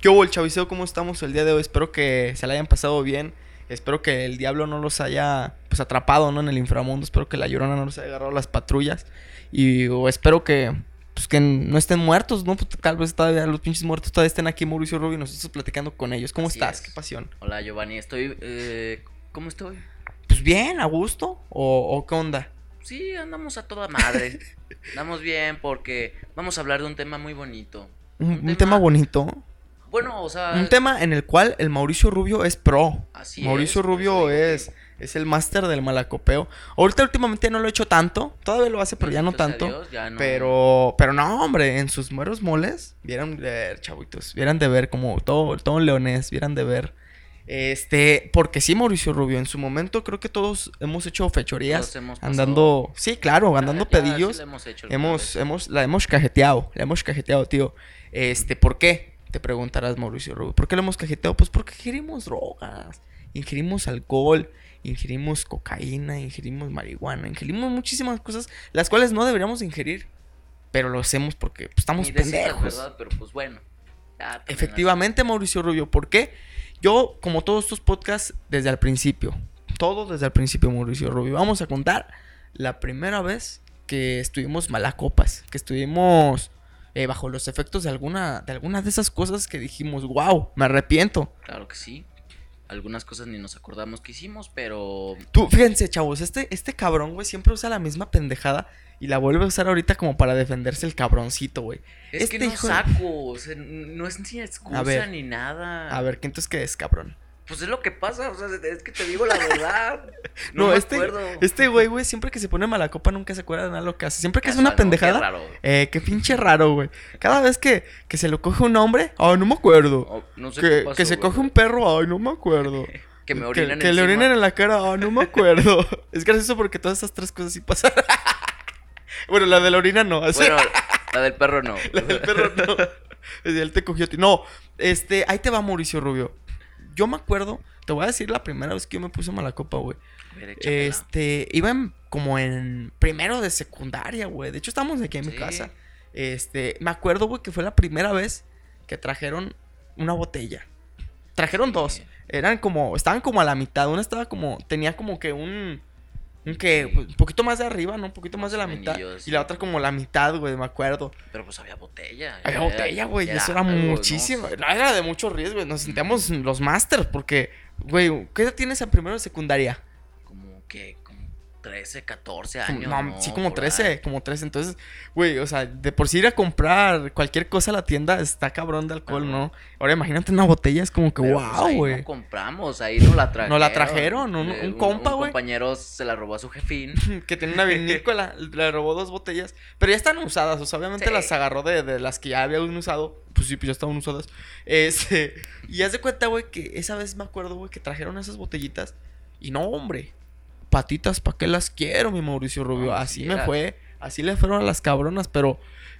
¿Qué hubo el chaviseo? ¿Cómo estamos el día de hoy? Espero que se la hayan pasado bien. Espero que el diablo no los haya pues atrapado, ¿no? En el inframundo. Espero que la llorona no los haya agarrado las patrullas. Y o espero que pues que no estén muertos, ¿no? Pues, tal vez todavía los pinches muertos todavía estén aquí Mauricio Rubio y nosotros platicando con ellos. ¿Cómo Así estás? es. Qué pasión. Hola Giovanni, estoy... eh, ¿Cómo estoy? Pues bien, a gusto. ¿O, o qué onda? Sí, andamos a toda madre. andamos bien porque vamos a hablar de un tema muy bonito. Un, Un un tema tema- bonito. Bueno, o sea... Un tema en el cual el Mauricio Rubio es pro. Así Mauricio es, Rubio es, es el máster del malacopeo. Ahorita últimamente no lo he hecho tanto. Todavía lo hace, pero ya no tanto. Dios, ya no- Pero, pero no, hombre, en sus mueros moles, vieran de ver, chavitos, vieran de ver como todo, todo leonés, vieran de ver. Este, porque sí, Mauricio Rubio, en su momento creo que todos hemos hecho fechorías, Todos hemos andando, sí, claro, Ya, andando ya, sí pedillos. lo hemos hecho hemos, la hemos cajeteado, la hemos cajeteado, tío. Este, ¿por qué? Te preguntarás, Mauricio Rubio. ¿Por qué la hemos cajeteado? Pues porque ingerimos drogas, ingerimos alcohol, ingerimos cocaína, ingerimos marihuana, ingerimos muchísimas cosas, las cuales no deberíamos ingerir. Pero lo hacemos porque pues, estamos pendejos. ¿verdad? Pero pues bueno. Efectivamente, Mauricio Rubio. ¿Por qué? Yo, como todos estos podcasts, desde el principio. Todo desde el principio, Mauricio Rubio. Vamos a contar la primera vez que estuvimos malacopas. Que estuvimos eh, bajo los efectos de alguna, de alguna de esas cosas que dijimos, wow, me arrepiento. Claro que sí. Algunas cosas ni nos acordamos que hicimos, pero... Tú, fíjense, chavos, este, este cabrón, güey, siempre usa la misma pendejada y la vuelve a usar ahorita como para defenderse el cabroncito, güey. Es Este que no hijo de- saco, o sea, no es ni excusa ver. ni nada. A ver, ¿qué entonces qué es, cabrón? Pues es lo que pasa, o sea, es que te digo la verdad. No, No, me este, acuerdo. este güey, güey, siempre que se pone mala copa nunca se acuerda de nada lo que hace. Siempre que es Casual, una ¿no? Qué pendejada, raro. eh, qué pinche raro, güey. Cada vez que, que se lo coge un hombre, ay, no me acuerdo. Oh, no sé que, qué pasó, que se güey. coge un perro, ay, no me acuerdo. Que me que, orinen que le encima. orinen en la cara, ay, no me acuerdo. es gracioso porque todas estas tres cosas sí pasan. bueno, la de la orina no. Bueno, la del perro no. la del perro no. Él te cogió a ti. No, este, ahí te va Mauricio Rubio. Yo me acuerdo, te voy a decir la primera vez que yo me puse mala copa, güey. Este, iba en- como en primero de secundaria, güey. De hecho, estábamos aquí en mi casa. Este, me acuerdo, güey, que fue la primera vez que trajeron una botella. Trajeron dos. Eran como, estaban como a la mitad. Una estaba como, tenía como que un que, Sí. un poquito más de arriba, ¿no? Un poquito más de la mitad. Y la otra como la mitad, güey, me acuerdo. Pero pues había botella. Había botella, güey, eso era muchísimo. No, era de mucho riesgo, Nos sentíamos los masters porque, güey, ¿qué edad tienes en primero de secundaria? Como que, 13, 14 Como- años. no, ¿no? sí, como Por ahí. 13, como 13. Entonces, güey, o sea, de por sí ir a comprar cualquier cosa a la tienda está cabrón de alcohol, Ajá. ¿no? Ahora imagínate una botella, es como que, Pero, pues, wow, ahí güey. No compramos, ahí no la trajeron. Nos la trajeron, un- Eh, un compa, güey. Un compañero se la robó a su jefín. que tenía una vinícola, le robó dos botellas, pero ya están usadas, o sea, obviamente Sí. las agarró de, de las que ya habían usado, pues sí, pues ya estaban usadas. Este, y haz de cuenta, güey, que esa vez me acuerdo, güey, que trajeron esas botellitas y no, hombre, patitas, ¿para qué las quiero, mi Mauricio Rubio? Así sí me fue, así le fueron a las cabronas, pero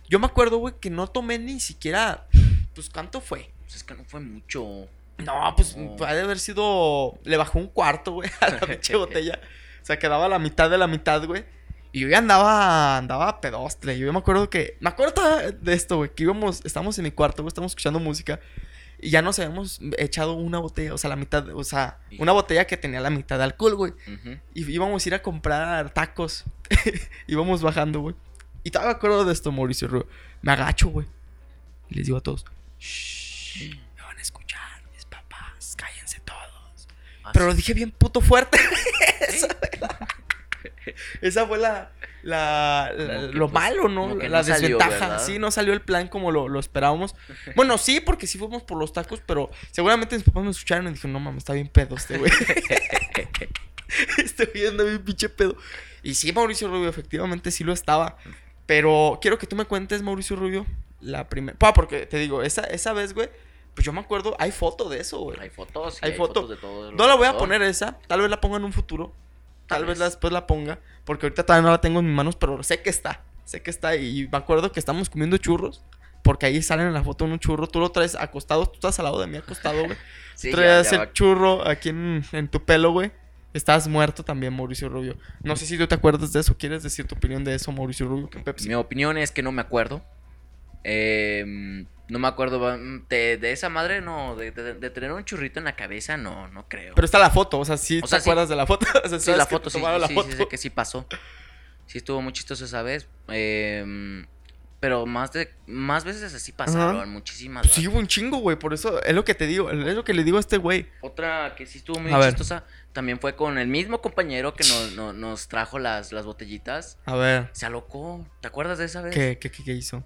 yo me acuerdo, güey, que no tomé ni siquiera, pues, ¿cuánto fue? Pues es que no fue mucho. No, pues No. ha de haber sido. Le bajó un cuarto, güey, a la pinche botella. O sea, quedaba la mitad de la mitad, güey. Y yo ya andaba, andaba pedostre. Yo me acuerdo que. Me acuerdo de esto, güey. Que íbamos, estábamos en mi cuarto, güey, estábamos escuchando música. Y ya nos habíamos echado una botella, o sea, la mitad, o sea, una botella que tenía la mitad de alcohol, güey. Y íbamos a ir a comprar tacos. íbamos bajando, güey. Y todavía me acuerdo de esto, Mauricio. Me agacho, güey. Y les digo a todos: Shh, me van a escuchar mis papás, cállense todos. Ah, Pero lo dije bien puto fuerte. esa, fue la, esa fue la- la- lo pues, malo, ¿no? La salió, desventaja. ¿verdad? sí, no salió el plan como lo, lo esperábamos. Bueno, sí, porque sí fuimos por los tacos, pero seguramente mis papás me escucharon y dijeron, no mames, está bien pedo este güey. este güey anda bien pinche pedo. Y sí, Mauricio Rubio, efectivamente sí lo estaba. Pero quiero que tú me cuentes, Mauricio Rubio, la primera. Pa, porque te digo, esa, esa vez, güey, pues yo me acuerdo, hay foto de eso, güey. Hay fotos, sí, Hay hay, foto. fotos de todo. No la voy a poner esa, tal vez la ponga en un futuro. Tal vez después la ponga, porque ahorita todavía no la tengo en mis manos, pero sé que está. Sé que está y me acuerdo que estamos comiendo churros, porque ahí salen en la foto un churro, tú lo traes acostado, tú estás al lado de mí acostado, güey. Sí, ya- ya el va- churro aquí en, en tu pelo, güey. Estás muerto también, Mauricio Rubio. No sé si tú te acuerdas de eso. ¿Quieres decir tu opinión de eso, Mauricio Rubio? Que Pepsi. Mi opinión es que no me acuerdo. Em, No me acuerdo, mm, de, de esa madre no, de, de- de tener un churrito en la cabeza no, no creo. Pero está la foto, o sea, sí O te sea, sí. acuerdas de la foto. O sea, sí, la foto sí, la sí, foto. sí, sé que sí pasó. Sí estuvo muy chistoso esa vez. em, pero más de más veces así pasaron, Ajá. muchísimas. Pues sí, hubo un chingo, güey. Por eso es lo que te digo. Es lo que le digo a este güey. Otra que sí estuvo muy A ver. chistosa también fue con el mismo compañero que nos, no- nos trajo las, las botellitas. A ver, Se alocó. ¿Te acuerdas de esa vez? ¿qué, qué, qué, qué hizo?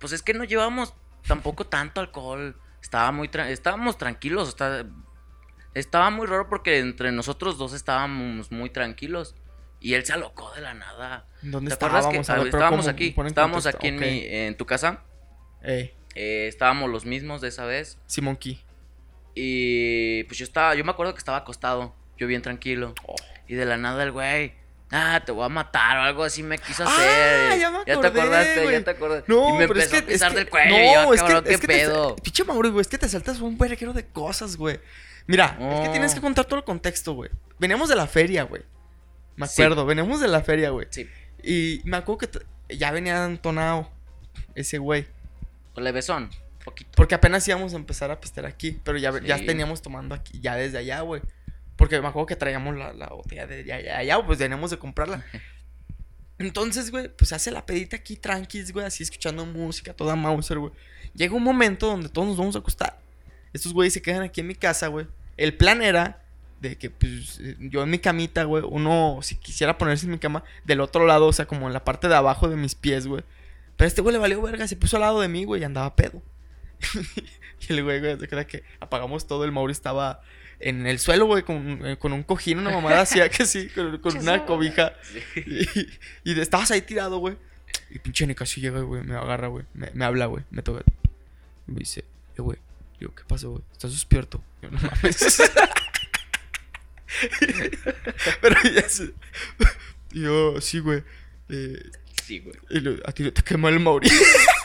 Pues es que no llevábamos tampoco tanto alcohol. Estaba muy tra- estábamos tranquilos. está- estaba muy raro porque entre nosotros dos estábamos muy tranquilos. Y él se alocó de la nada. ¿Dónde ¿Te acuerdas estábamos? que ver, estábamos aquí? Estábamos contexto. aquí en, mi, en tu casa. Eh, estábamos los mismos de esa vez. Simon Key. Y pues yo estaba, yo me acuerdo que estaba acostado. Yo bien tranquilo. Y de la nada el güey. Ah, te voy a matar o algo así me quiso Ah, hacer. ya me te acordé, acordaste, güey. ya te acordaste. No, y me pero es que. a pisar es que- del cuello. No, yo, es cabrón, que. ¿qué es que te- pedo? pinche Mauro, güey. Es que te saltas un verguero de cosas, güey. Mira, es que tienes que contar todo el contexto, güey. Veníamos de la feria, güey. Me Sí. acuerdo, veníamos de la feria, güey. Sí, Y me acuerdo que ya venía entonado ese güey. levesón, poquito. Porque apenas íbamos a empezar a pistear aquí. Pero ya, ya teníamos tomando aquí, ya desde allá, güey. Porque me acuerdo que traíamos la, la botella de allá, allá, allá, pues teníamos de comprarla. Entonces, güey, pues hace la pedita aquí tranquis, güey, así escuchando música, toda Mauser, güey. Llega un momento donde todos nos vamos a acostar. Estos güeyes se quedan aquí en mi casa, güey. El plan era de que, pues, yo en mi camita, güey, uno, si quisiera ponerse en mi cama, del otro lado, o sea, como en la parte de abajo de mis pies, güey. Pero este güey le valió verga, se puso al lado de mí, güey, y andaba pedo. y el güey, güey, se queda que apagamos todo, el Mauri estaba en el suelo, güey, con, eh, con un cojín, una mamada así, que sí, con, con una cobija. Sí. Y, estabas ahí tirado, güey. Y pinche Nicasio llega, güey, me agarra, güey. Me, me habla, güey, me toca. Y me dice, eh, güey. Digo, ¿qué pasó, güey? ¿Estás despierto? Yo, no mames. Pero ya se... Y yo, sí, güey. Eh, Sí, güey. y lo- a ti te quema el Mauri.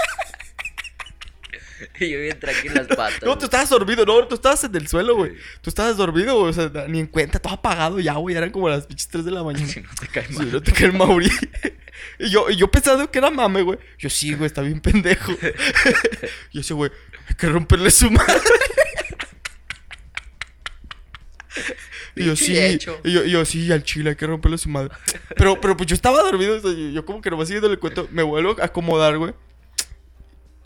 Y yo bien tranquilo las patas. No, tú estabas dormido, no, tú estabas en el suelo, güey. Tú estabas dormido, güey, o sea, ni en cuenta, todo apagado ya, güey. Eran como las pinches 3 de la mañana. Si no te cae mal. no te cae el Mauri. Y yo, y yo pensando que era mame, güey. Yo sí, güey, está bien pendejo. Y ese güey, hay que romperle su madre. Y yo sí, y yo, y yo sí, al chile hay que romperle su madre. Pero, pero pues yo estaba dormido, o sea, yo, yo como que nomás siguiendo el cuento, me vuelvo a acomodar, güey.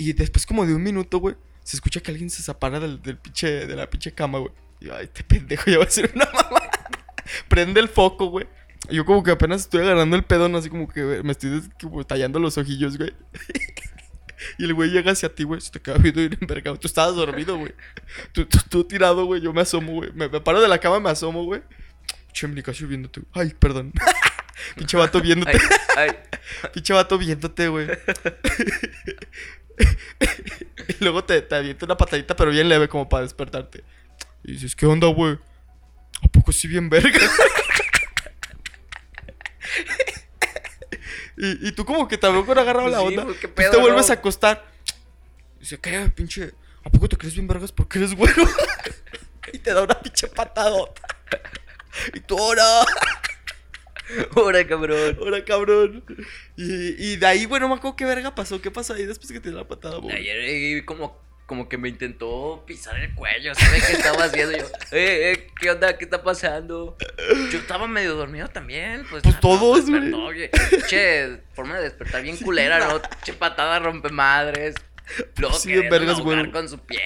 Y después como de un minuto, güey, se escucha que alguien se separa del, del pinche, de la pinche cama, güey. Y yo, ay, este pendejo ya va a ser una mamá. Prende el foco, güey. Yo como que apenas estoy agarrando el pedón, así como que me estoy como tallando los ojillos, güey. y el güey llega hacia ti, güey, se te queda viendo ir envergado. Tú estabas dormido, güey. Tú, tú, tú tirado, güey, yo me asomo, güey. Me, me paro de la cama, me asomo, güey. Che, casi viéndote. Ay, perdón. Pinche vato viéndote. Ay, ay. Pinche vato viéndote, güey. Y luego te, te avienta una patadita, pero bien leve, como para despertarte. Y dices, ¿qué onda, güey? ¿A poco sí bien verga? y, y tú como que también con agarrado la Sí, onda. pues, ¿qué pues, pedo, te vuelves no? a acostar. Dice, ¿qué, pinche? ¿A poco te crees bien vergas porque eres güero? y te da una pinche patadota. y tú, ahora. Ahora, cabrón. Ahora, cabrón. Y, y de ahí, bueno, no me acuerdo qué verga pasó. ¿Qué pasó ahí después que te dio la patada, güey? Ayer eh, como, como que me intentó pisar el cuello, ¿sabes qué estaba haciendo yo? Eh, eh, ¿qué onda? ¿Qué está pasando? Yo estaba medio dormido también, pues. Pues todos, oye, Che, forma de despertar bien culera, ¿no? Che, patada rompe madres. Luego Sí, vergas, güey. con su pie.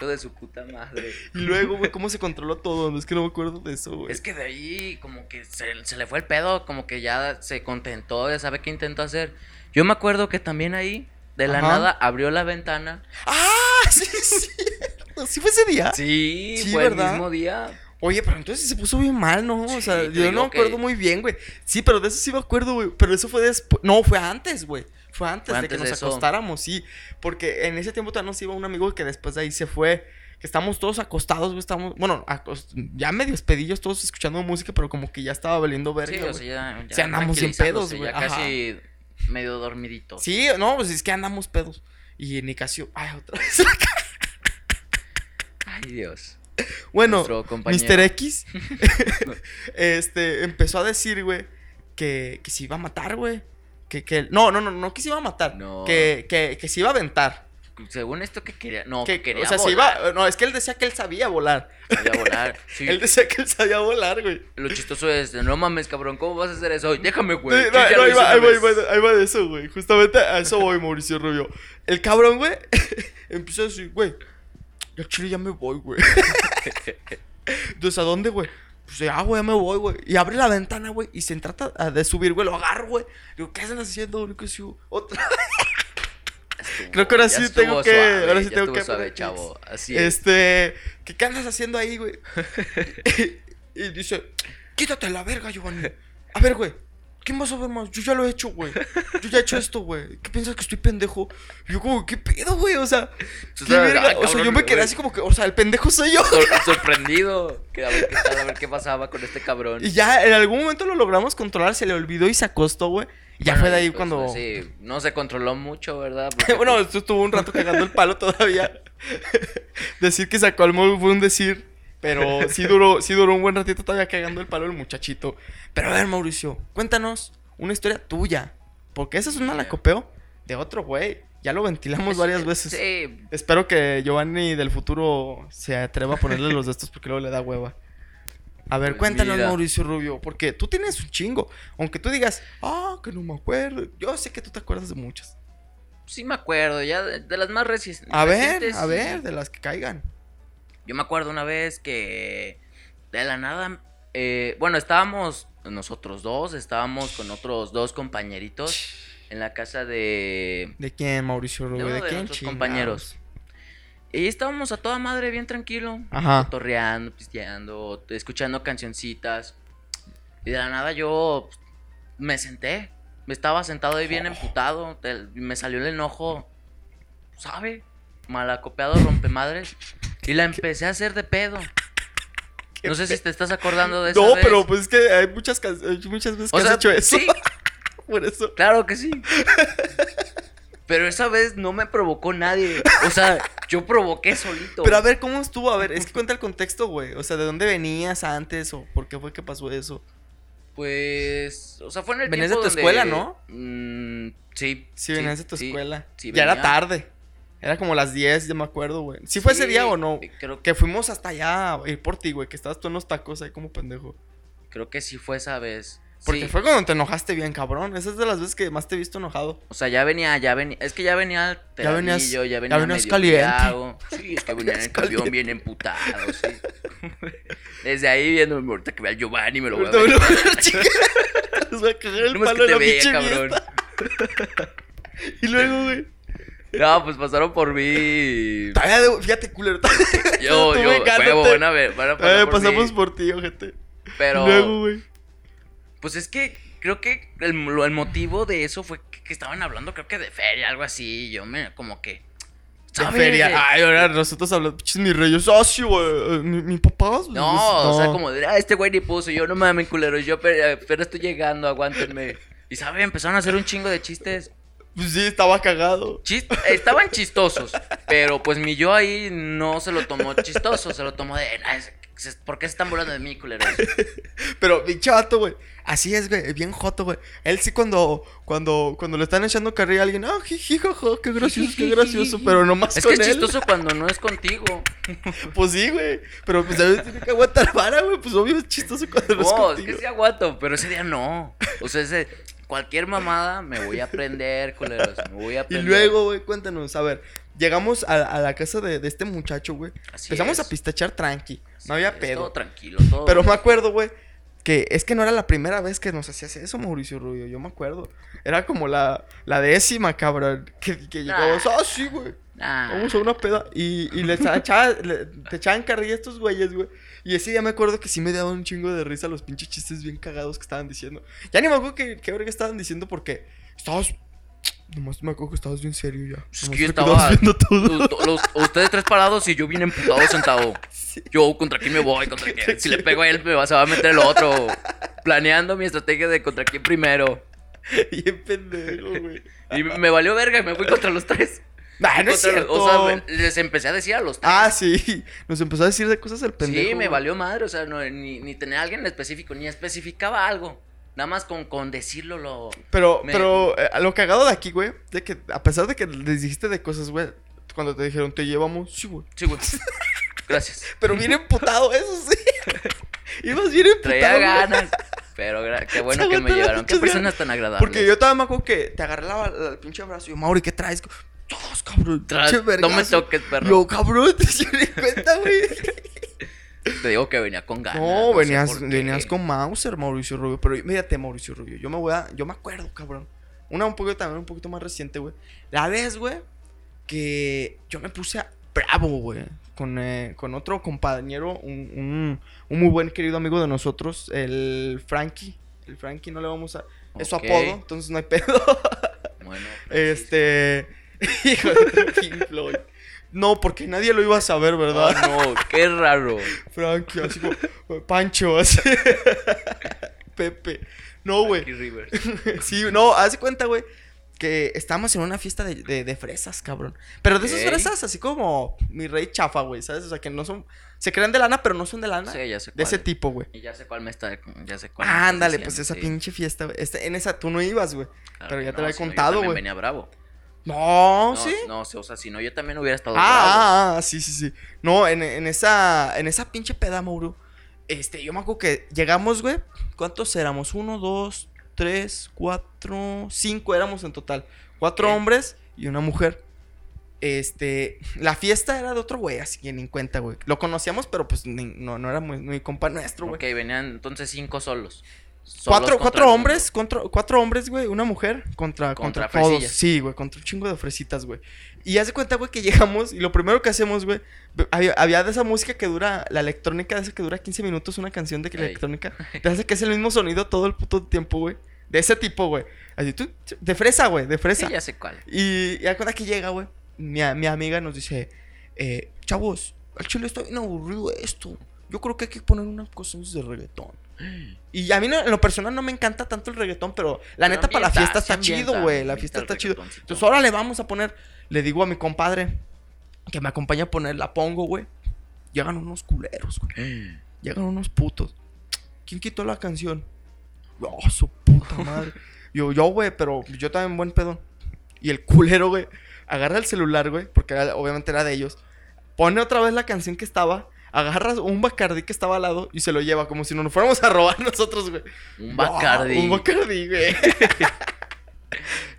Hijo de su puta madre. Y luego, güey, ¿cómo se controló todo? No es que no me acuerdo de eso, güey. Es que de ahí como que se, se le fue el pedo, como que ya se contentó, ya sabe qué intentó hacer. Yo me acuerdo que también ahí, de la Ajá. nada, abrió la ventana. ¡Ah! Sí, sí. ¿Sí fue ese día? Sí, Sí, fue ¿verdad? el mismo día. Oye, pero entonces se puso bien mal, ¿no? o sea, yo no me acuerdo que- muy bien, güey. Sí, pero de eso sí me acuerdo, güey. Pero eso fue después. No, fue antes, güey. Fue antes Fue de que de nos eso. acostáramos, sí. Porque en ese tiempo también nos iba un amigo que después de ahí se fue. Que estamos todos acostados, güey. Estamos, bueno, ya medio pedillos, todos escuchando música, pero como que ya estaba valiendo verga. Sí, o sea, ya, ya andamos bien pedos, güey, Ya casi medio dormidito. Sí, no, pues es que andamos pedos. Y Nicasio, ay, otra vez. Ay, Dios. bueno. Mr. X, este, empezó a decir, güey, que, que se iba a matar, güey. Que, que, no, no, no, no que se iba a matar. No. Que, que, que se iba a aventar. según esto que quería. No, Que, que quería o sea, se volar. iba. No, es que él decía que él sabía volar. Sabía volar. Sí. Él decía que él sabía volar, güey. Lo chistoso es, no mames, cabrón, ¿cómo vas a hacer eso? Déjame, güey. Sí, yo no, ahí, va, ahí va, ahí vez". va, ahí va de eso, güey. Justamente a eso voy, Mauricio Rubio. El cabrón, güey, empieza a decir, güey, ya chile ya me voy, güey. Entonces, ¿a dónde, güey? Pues ya, güey, ya me voy, güey. Y abre la ventana, güey, y se trata a- de subir, güey, lo agarro, güey. Digo, ¿qué están haciendo? Digo, que sí, Otra. Estuvo- Creo que ahora sí tengo que- suave, ahora sí tengo que suave, chavo. Así es. Este, ¿qué, qué andas haciendo ahí, güey? y, dice, quítate la verga, Giovanni. A ver, güey, ¿quién va a saber más? Yo ya lo he hecho, güey. Yo ya he hecho esto, güey. ¿Qué piensas que estoy pendejo? Y yo como, ¿qué pedo, güey? O sea, ¿qué verga? ah, O sea, yo me quedé así como que, o sea, el pendejo soy yo. Sor- sorprendido. Que a, ver qué tal, a ver qué pasaba con este cabrón. Y ya en algún momento lo logramos controlar, se le olvidó y se acostó, güey. Y ya Bueno, fue de ahí pues, cuando... pues, sí, no se controló mucho, ¿verdad? Porque, bueno, pues, esto estuvo un rato cagando el palo todavía. decir que sacó al móvil fue un decir. Pero sí duró, sí duró un buen ratito todavía cagando el palo el muchachito. Pero a ver, Mauricio, cuéntanos una historia tuya. Porque esa es una la copeo de otro güey. Ya lo ventilamos varias veces. Sí, Espero que Giovanni del futuro se atreva a ponerle los de estos porque luego le da hueva. A ver, Pues cuéntanos, mira. Mauricio Rubio, porque tú tienes un chingo. Aunque tú digas, ah, que no me acuerdo. Yo sé que tú te acuerdas de muchas. sí me acuerdo, ya de, de las más reci- A ver, recientes. a ver, de las que caigan. Yo me acuerdo una vez que de la nada, eh, bueno, estábamos nosotros dos, estábamos con otros dos compañeritos en la casa de, ¿De quién, Mauricio de Rubio? uno ¿De, de quién? nuestros compañeros. Y estábamos a toda madre, bien tranquilo, Ajá. torreando, pisteando, escuchando cancioncitas. Y de la nada yo pues, me senté, me estaba sentado ahí bien emputado, me salió el enojo, ¿sabe? Malacopeado, rompemadres. Y la empecé a hacer de pedo. No sé si te estás acordando de eso. No, pero pues es que hay muchas, hay muchas veces que O has sea, hecho eso. sí. Por eso. Claro que sí. Pero esa vez no me provocó nadie. O sea, yo provoqué solito. Pero a ver, ¿cómo estuvo? A ver, es que cuenta el contexto, güey. O sea, ¿de dónde venías antes o por qué fue que pasó eso? Pues, o sea, fue en el Venías de tu donde- escuela, ¿no? Mm, sí. Sí, venías de tu sí. escuela. sí, ya era tarde. Era como las 10, ya me acuerdo, güey. ¿Sí fue ese día o no? Creo, Que fuimos hasta allá a ir por ti, güey. Que estabas tú en los tacos ahí como pendejo. creo que sí fue esa vez. Porque Sí. fue cuando te enojaste bien, cabrón. Esa es de las veces que más te he visto enojado. O sea, ya venía, ya venía. Es que ya venía Ya venías- ya ya venía venías medio caliente. Sí, es que venía en el camión bien emputado, sí. Desde ahí viendo, ahorita que vea al Giovanni me lo voy a ver. Les voy a cagar el No palo que de la vea, cabrón. Y luego, güey. No, pues pasaron por mí. De- Fíjate, culero. Yo, yo, huevo, van a ver, van a pasar Eh, por pasamos mí. por ti, ojete. Pero, luego, güey. pues es que creo que el, motivo de eso fue que, que estaban hablando, creo que de feria, algo así. y Yo me, como que. De ¿sabes? feria. Ay, ahora nosotros hablamos. Pinches mis reyes. Ah, sí, güey. eh, Mi, mi papá. No, o sea, como de, ah, este güey ni puso. Yo no mames, culero. Yo pero, pero estoy llegando, aguántenme. Y sabe, empezaron a hacer un chingo de chistes. Pues sí, estaba cagado. Estaban chistosos, pero pues mi yo ahí no se lo tomó chistoso, se lo tomó de, "Ah, es- es- ¿por qué se están burlando de mí, culero? Pero, pinche vato, güey. Así es, güey. Bien joto, güey. Él sí, cuando, cuando, cuando le están echando carrilla a alguien. Ah, jiji, jaja, qué gracioso, qué gracioso. Pero nomás Es con que es él. chistoso cuando no es contigo. Pues sí, güey. Pero pues a veces tiene que aguantar vara, güey. Pues obvio es chistoso cuando no, es No, es contigo. que sí aguanto, pero ese día no. O sea, ese, cualquier mamada me voy a aprender, culeros, me voy a Y aprender. luego, güey, cuéntanos. A ver, llegamos a, a la casa de, de este muchacho, güey. Así Empezamos es. a pistachar tranqui. No había es pedo. Todo tranquilo, todo. Pero me acuerdo, güey, que es que no era la primera vez que nos hacías eso, Mauricio Rubio. Yo me acuerdo. Era como la, la décima, cabrón. Que, que llegabas, ah, sí, güey. Nah. Vamos a una peda. Y, y les echaba- le- te echaban carrilla a estos güeyes, güey. Y ese día me acuerdo que sí me daban un chingo de risa los pinches chistes bien cagados que estaban diciendo. Ya ni me acuerdo qué, qué verga estaban diciendo porque estabas. Nomás me acuerdo que estabas bien serio ya. Es que yo estaba. viendo todo. los- los- ustedes tres parados y yo bien emputado sentado. Sí. Yo, ¿contra quién me voy? ¿Contra quién? Si le pego a él, me va, se va a meter el otro. Planeando mi estrategia de contra quién primero. Bien pendejo, güey. Y me valió verga y me fui contra los tres. Nah, no es cierto. O sea, les empecé a decir a los tres. Ah, sí. Nos empezó a decir de cosas el pendejo. sí, me valió madre. O sea, no, ni, ni tenía a alguien en específico, ni especificaba algo. Nada más con, con decirlo lo. Pero, Me- pero eh, lo cagado de aquí, güey, de que a pesar de que les dijiste de cosas, güey, Cuando te dijeron, te llevamos, sí, güey. Sí, güey. Gracias. Pero bien emputado, eso sí. Ibas bien emputado. Traía güey. ganas. Pero qué bueno que me llevaron. Qué personas tan agradables. Porque yo todavía me acuerdo que te la- el pinche abrazo y yo, Mauri, ¿qué traes? Todos, cabrón. Tras- no me toques, perro. Yo, cabrón, te di cuenta, güey. Te digo que venía con ganas. No, venías, venías con Mauser, Mauricio Rubio. Pero mírate, Mauricio Rubio. Yo me voy a. Yo me acuerdo, cabrón. Una un poquito también, un poquito más reciente, güey. La vez, güey, que yo me puse a bravo, güey. Con, eh, con otro compañero, un, un, un muy buen querido amigo de nosotros, el Frankie. El Frankie, no le vamos a. Es su apodo, entonces no hay pedo. Bueno. este. Hijo de Pink Floyd. No, porque nadie lo iba a saber, ¿verdad? Ah, no, qué raro. Frankie, así como Pancho, así. Pepe. No, güey. Sí, no, haz de cuenta, güey. Que estábamos en una fiesta de, de- de fresas, cabrón. Pero de esas fresas, así como mi rey chafa, güey, ¿sabes? O sea, que no son. Se crean de lana, pero no son de lana. Sí, ya sé de cuál. ese tipo, güey. Y ya sé cuál me está. Ya sé cuál. Ándale, pues esa sí. pinche fiesta, güey. Este, en esa tú no ibas, güey. Claro pero ya te lo he contado, güey. venía bravo. No, No, sí. no, o sea, si no, yo también hubiera estado. Ah, ah, ah, sí, sí, sí. No, en, en esa, en esa pinche peda, Mauro. Este, yo me acuerdo que llegamos, güey. ¿Cuántos éramos? Uno, dos, tres, cuatro, cinco éramos en total. Cuatro hombres y una mujer. Este, la fiesta era de otro güey, así que ni en cuenta, güey. Lo conocíamos, pero pues ni- no, no era muy, muy compa nuestro, güey. Ok, venían entonces cinco solos. Cuatro, cuatro hombres, contra, cuatro hombres, güey, una mujer contra, contra, Contra todos. Sí, güey, contra un chingo de fresitas, güey. Y hace cuenta, güey, que llegamos y lo primero que hacemos, güey, había, había de esa música que dura, la electrónica de esa que dura 15 minutos, una canción de que electrónica. Te hace que es el mismo sonido todo el puto tiempo, güey. De ese tipo, güey. Así, tú, de fresa, güey, de fresa. Sí, ya sé cuál. Y, y cuenta que llega, güey, mi, mi amiga nos dice, eh, chavos, al chile está bien aburrido esto. Yo creo que hay que poner unas cosas de reggaetón. Y a mí no- en lo personal no me encanta tanto el reggaetón, pero la Pero neta para la fiesta está chido, güey. La fiesta está chido. Entonces ahora le vamos a poner, le digo a mi compadre que me acompaña a poner, la pongo, güey. Llegan unos culeros, güey. Llegan unos putos. ¿Quién quitó la canción? Oh, su puta madre. Yo, yo, güey, pero yo también buen pedo. Y el culero, güey, agarra el celular, güey, porque era- obviamente era de ellos. Pone otra vez la canción que estaba. Agarra un Bacardí que estaba al lado y se lo lleva como si no nos fuéramos a robar nosotros, güey. Un Wow, Bacardi. un Bacardí, güey.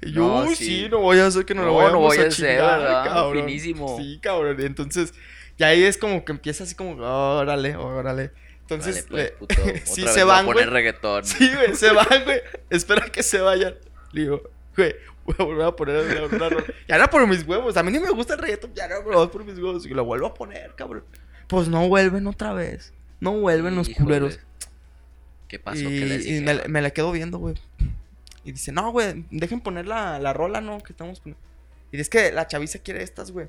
Y yo, No, "Uy, sí. sí, no voy a hacer que no, lo No, vayamos no voy a a hacer, chingar, ¿verdad? cabrón. Finísimo. Sí, cabrón. Y entonces, ya ahí es como que empieza así como, órale, órale. Entonces, Vale, pues, puto. sí Otra se vez a van, güey. reggaetón. Sí, güey, se van, güey. Espera que se vayan. Le digo, güey, voy a volver a poner una, una rola. Ya era por mis huevos. A mí ni me gusta el reggaetón, ya bro, por mis huevos. Y lo vuelvo a poner, cabrón. Pues no vuelven otra vez. No vuelven los culeros. ¿Qué pasó? Y, ¿Qué les y me, la quedo viendo, güey. Y dice, no, güey, dejen poner la, la rola, ¿no? Que estamos poniendo. Y es que la chaviza quiere estas, güey.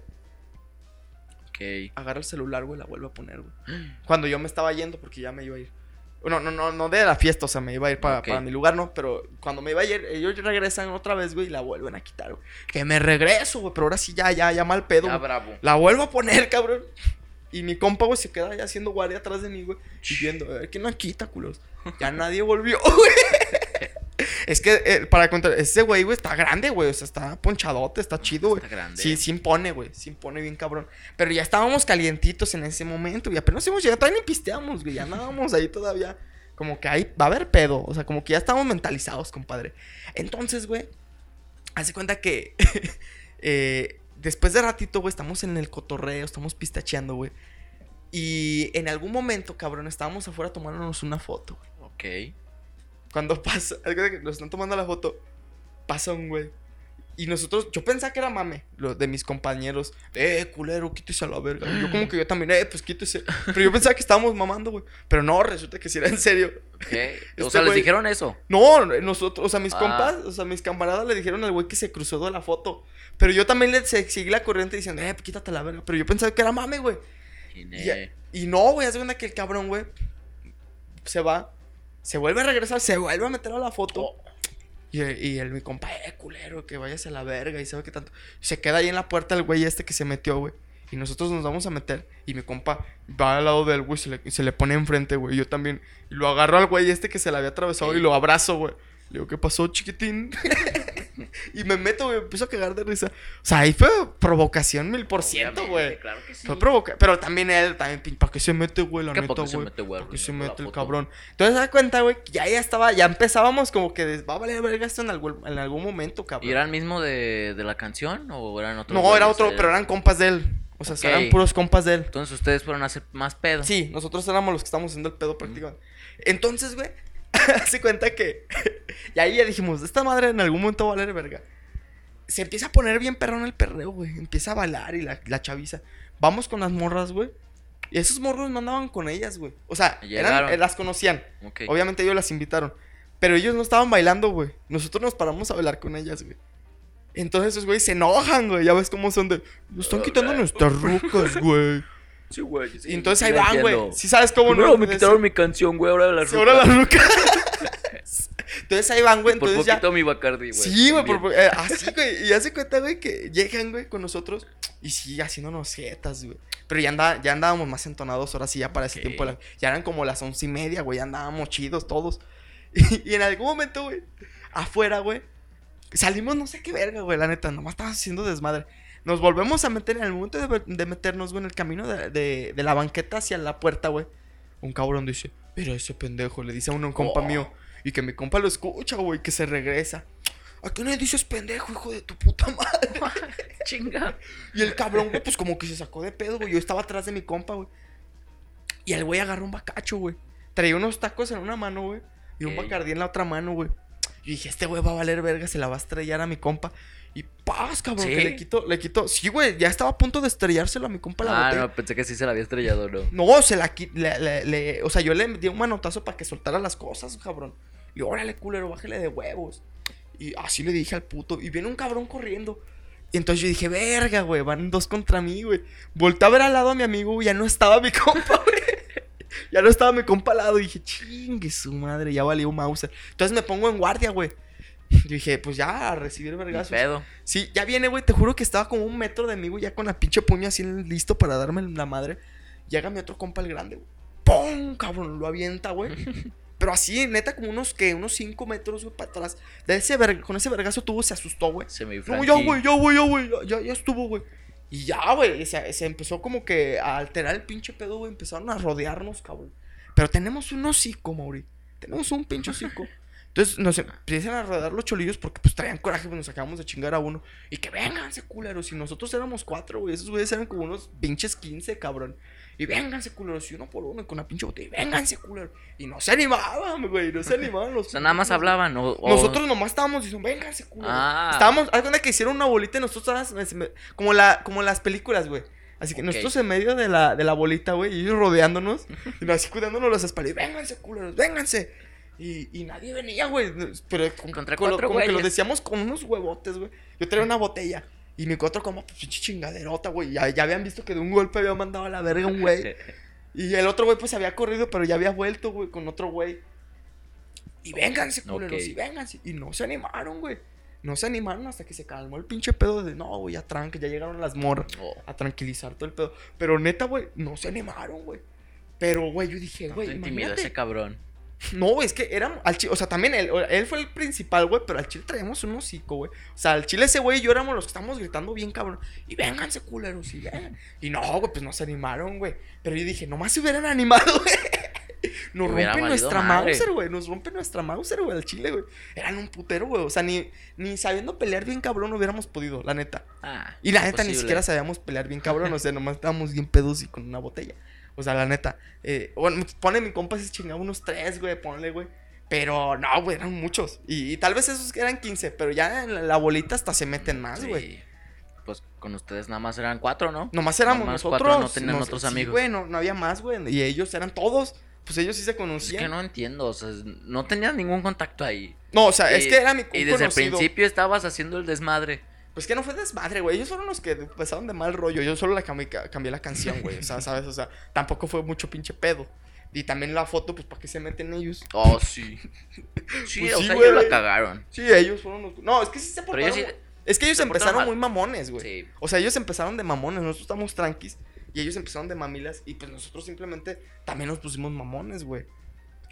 Ok. Agarra el celular, güey, la vuelve a poner, güey. Cuando yo me estaba yendo, porque ya me iba a ir. No, no, no, no de la fiesta, o sea, me iba a ir para, para mi lugar, ¿no? Pero cuando me iba a ir, ellos regresan otra vez, güey, y la vuelven a quitar, güey. Que me regreso, güey, pero ahora sí ya, ya, ya mal pedo, Ya bravo. La vuelvo a poner, cabrón. Y mi compa, güey, se queda ahí haciendo guardia atrás de mí, güey. Y viendo, a ver quién la quita, culos. Ya nadie volvió, güey. Es que, eh, para contar, ese güey, güey, está grande, güey. O sea, está ponchadote, está chido, güey. Está grande. Sí, sí impone, güey. Sí impone bien cabrón. Pero ya estábamos calientitos en ese momento, güey. Apenas hemos llegado, todavía ni pisteamos, güey. Ya andábamos ahí todavía. Como que ahí va a haber pedo. O sea, como que ya estamos mentalizados, compadre. Entonces, güey, hace cuenta que eh, después de ratito, güey, estamos en el cotorreo, estamos pistacheando, güey. Y en algún momento, cabrón, estábamos afuera tomándonos una foto, güey. Ok. Cuando pasa, nos están tomando la foto, pasa un güey. Y nosotros, yo pensaba que era mame, lo de mis compañeros. Eh, culero, quítese a la verga. Y yo como que yo también, eh, pues quítese. Pero yo pensaba que estábamos mamando, güey. Pero no, resulta que sí era en serio. Ok. Este o sea, les dijeron eso. No, nosotros, o sea, mis Ah. compas, o sea, mis camaradas le dijeron al güey que se cruzó de la foto. Pero yo también le se- seguí la corriente diciendo, eh, pues quítate la verga. Pero yo pensaba que era mame, güey. Y Y, ne- y no, güey, hace cuenta que el cabrón, güey, se va, se vuelve a regresar, se vuelve a meter a la foto. Y, y el, mi compa, eh, culero, que vayas a la verga y sabe qué tanto. Se queda ahí en la puerta el güey este que se metió, güey. Y nosotros nos vamos a meter. Y mi compa va al lado del güey, se le, se le pone enfrente, güey. Yo también. Y lo agarro al güey este que se le había atravesado y lo abrazo, güey. Le digo, ¿qué pasó, chiquitín? y me meto, güey, me empiezo a cagar de risa. O sea, ahí fue provocación mil por ciento, güey. Claro que sí. Fue provoca Pero también él, también, ¿para qué se mete, güey? La ¿Qué neta, por qué se güey. mete, güey? ¿Para qué se mete el foto. cabrón? Entonces, da cuenta, güey, que ya, ya estaba, ya empezábamos como que des- va a valer verga esto en algún, en algún momento, cabrón. ¿Y era el mismo de, de la canción o eran otros? No, era otro, pero eran compas de él. O sea, eran puros compas de él. Entonces ustedes fueron a hacer más pedo. Sí, nosotros éramos los que estábamos haciendo el pedo prácticamente. Entonces, güey, se cuenta que. y ahí ya dijimos, esta madre en algún momento va a valer verga. Se empieza a poner bien perrón el perreo, güey. Empieza a bailar y la, la chaviza. Vamos con las morras, güey. Y esos morros no andaban con ellas, güey. O sea, eran- eh, las conocían. Obviamente ellos las invitaron. Pero ellos no estaban bailando, güey. Nosotros nos paramos a bailar con ellas, güey. Entonces esos güeyes se enojan, güey. Ya ves cómo son de. Nos están quitando nuestras rucas, güey. Sí, güey. Y entonces ahí van, güey. Si sabes cómo Primero me Entonces- quitaron mi canción, güey. Ahora la Sí, ahora la ruca. Entonces ahí van, güey. Por Entonces ya. poquito mi Bacardi, güey. Sí, güey, por- eh, así, güey. Y ya se cuenta, güey, que llegan, güey, con nosotros. Y sí, haciéndonos jetas, güey. Pero ya, anda, ya andábamos más entonados ahora sí, ya para ese tiempo. la- ya eran como las once y media, güey. Ya andábamos chidos todos. Y, y en algún momento, güey, afuera, güey, salimos no sé qué verga, güey, la neta. Nomás estabas haciendo desmadre. Nos volvemos a meter en el momento de, de meternos, güey, en el camino de, de- de la banqueta hacia la puerta, güey. Un cabrón dice, mira ese pendejo, le dice a uno, un compa Oh. mío. Y que mi compa lo escucha, güey, que se regresa. ¿A qué le dices pendejo, hijo de tu puta madre? Chinga. Y el cabrón, güey, pues como que se sacó de pedo, güey. Yo estaba atrás de mi compa, güey. Y el güey agarró un bacacho, güey. Traía unos tacos en una mano, güey. Y un bacardí en la otra mano, güey. Y dije, este güey va a valer verga, se la va a estrellar a mi compa. Y paz, cabrón, ¿Sí? que le quito, le quito. Sí, güey, ya estaba a punto de estrellárselo a mi compa la Ah, botella. no, pensé que sí se la había estrellado, ¿no? No, se la qui- le, le- le- O sea, yo le di un manotazo para que soltara las cosas, cabrón. Y órale, culero, bájale de huevos. Y así le dije al puto. Y viene un cabrón corriendo. Y entonces yo dije, verga, güey, van dos contra mí, güey. Volté a ver al lado a mi amigo, ya no estaba mi compa, güey. Ya no estaba mi compa al lado. Y dije, chingue su madre, ya valió Mauser. Entonces me pongo en guardia, güey. Yo dije, pues ya, a recibir vergazos. pedo. Sí, ya viene, güey. Te juro que estaba como un metro de mí, güey. Ya con la pinche puño así listo para darme la madre. Llega mi otro compa el grande, güey. ¡Pum! Cabrón, lo avienta, güey. Pero así, neta, como unos, que Unos 5 metros, güey, para atrás. De ese Con ese vergazo tuvo, se asustó, güey. Se me No, ya, güey, ya, güey, ya, güey. Ya, ya, ya estuvo, güey. Y ya, güey. Se, se empezó como que a alterar el pinche pedo, güey. Empezaron a rodearnos, cabrón. Pero tenemos un hocico, Mauri. Tenemos un pinche hocico. Entonces nos empiezan a rodear los cholillos porque pues traían coraje, pues nos acabamos de chingar a uno. Y que vénganse, culeros. Y nosotros éramos cuatro, güey. Esos güeyes eran como unos pinches 15, cabrón. Y vénganse, culeros. Y uno por uno, y con una pinche botella. y Vénganse, culeros. Y no se animaban, güey. No se animaban los O sea, nada más culeros, hablaban. O, o- nosotros nomás estábamos diciendo, vénganse, culo. Ah. Estábamos, haz cuenta que hicieron una bolita y nosotros en- como, la, como las películas, güey. Así que nosotros en medio de la, de la bolita, güey, y ellos rodeándonos, y así cuidándonos las espaldas. y, Vénganse, culeros, vénganse. Y, y nadie venía, güey. Pero con, Contra con cuatro como que lo decíamos con unos huevotes, güey. Yo traía una botella. Y mi cuatro como, pues, pinche chingaderota, güey. Ya, ya habían visto que de un golpe había mandado a la verga un güey. Y el otro güey pues había corrido, pero ya había vuelto, güey, con otro güey. Y vénganse, culeros, Ok. y vénganse. Y no se animaron, güey. No se animaron hasta que se calmó el pinche pedo de, no, güey, ya tranque, ya llegaron las morras Oh, a tranquilizar todo el pedo. Pero neta, güey, no se animaron, güey. Pero, güey, yo dije, no güey, intimidó imagínate. ese cabrón. No, es que era al chile, o sea, también él, él fue el principal, güey, pero al chile traíamos un hocico, güey. O sea, al chile ese güey y yo éramos los que estábamos gritando bien, cabrón. Y vénganse, culeros, y vengan. Y no, güey, pues no se animaron, güey. Pero yo dije, nomás se hubieran animado, güey. Nos valido nuestra madre. Mauser, güey. Nos rompen nuestra Mauser, güey, al chile, güey. Eran un putero, güey. O sea, ni, ni sabiendo pelear bien cabrón no hubiéramos podido, la neta. Ah, Y la neta ni siquiera sabíamos pelear bien cabrón, o sea, nomás estábamos bien pedos y con una botella. O sea, la neta. Eh, bueno, pone mi compa se chingaba unos tres, güey, ponle, güey. Pero no, güey, eran muchos. Y, y tal vez esos eran 15, pero ya en la, la bolita hasta se meten más, güey. Sí. Pues con ustedes nada más eran cuatro, ¿no? Nomás éramos Nomás nosotros. cuatro, no tenían nos- otros sí, amigos. güey, no, no había más, güey. Y ellos eran todos. Pues ellos sí se Es conocían. que no entiendo, o sea, no tenías ningún contacto ahí. No, o sea, es que era mi Y desde el principio estabas haciendo el desmadre. Pues que no fue desmadre, güey. Ellos fueron los que empezaron de mal rollo. Yo solo la cambié, cambié la canción, güey. O sea, ¿sabes? O sea, tampoco fue mucho pinche pedo. Y también la foto, pues, ¿para qué se meten ellos? Oh, sí. Sí, Pues o sí, sea, güey. ellos la cagaron. Sí, ellos fueron los... No, es que sí se portaron... sí. Es que ellos empezaron mal. muy mamones, güey. Sí. O sea, ellos empezaron de mamones. Nosotros estamos tranquis. Y ellos empezaron de mamilas. Y pues nosotros simplemente también nos pusimos mamones, güey.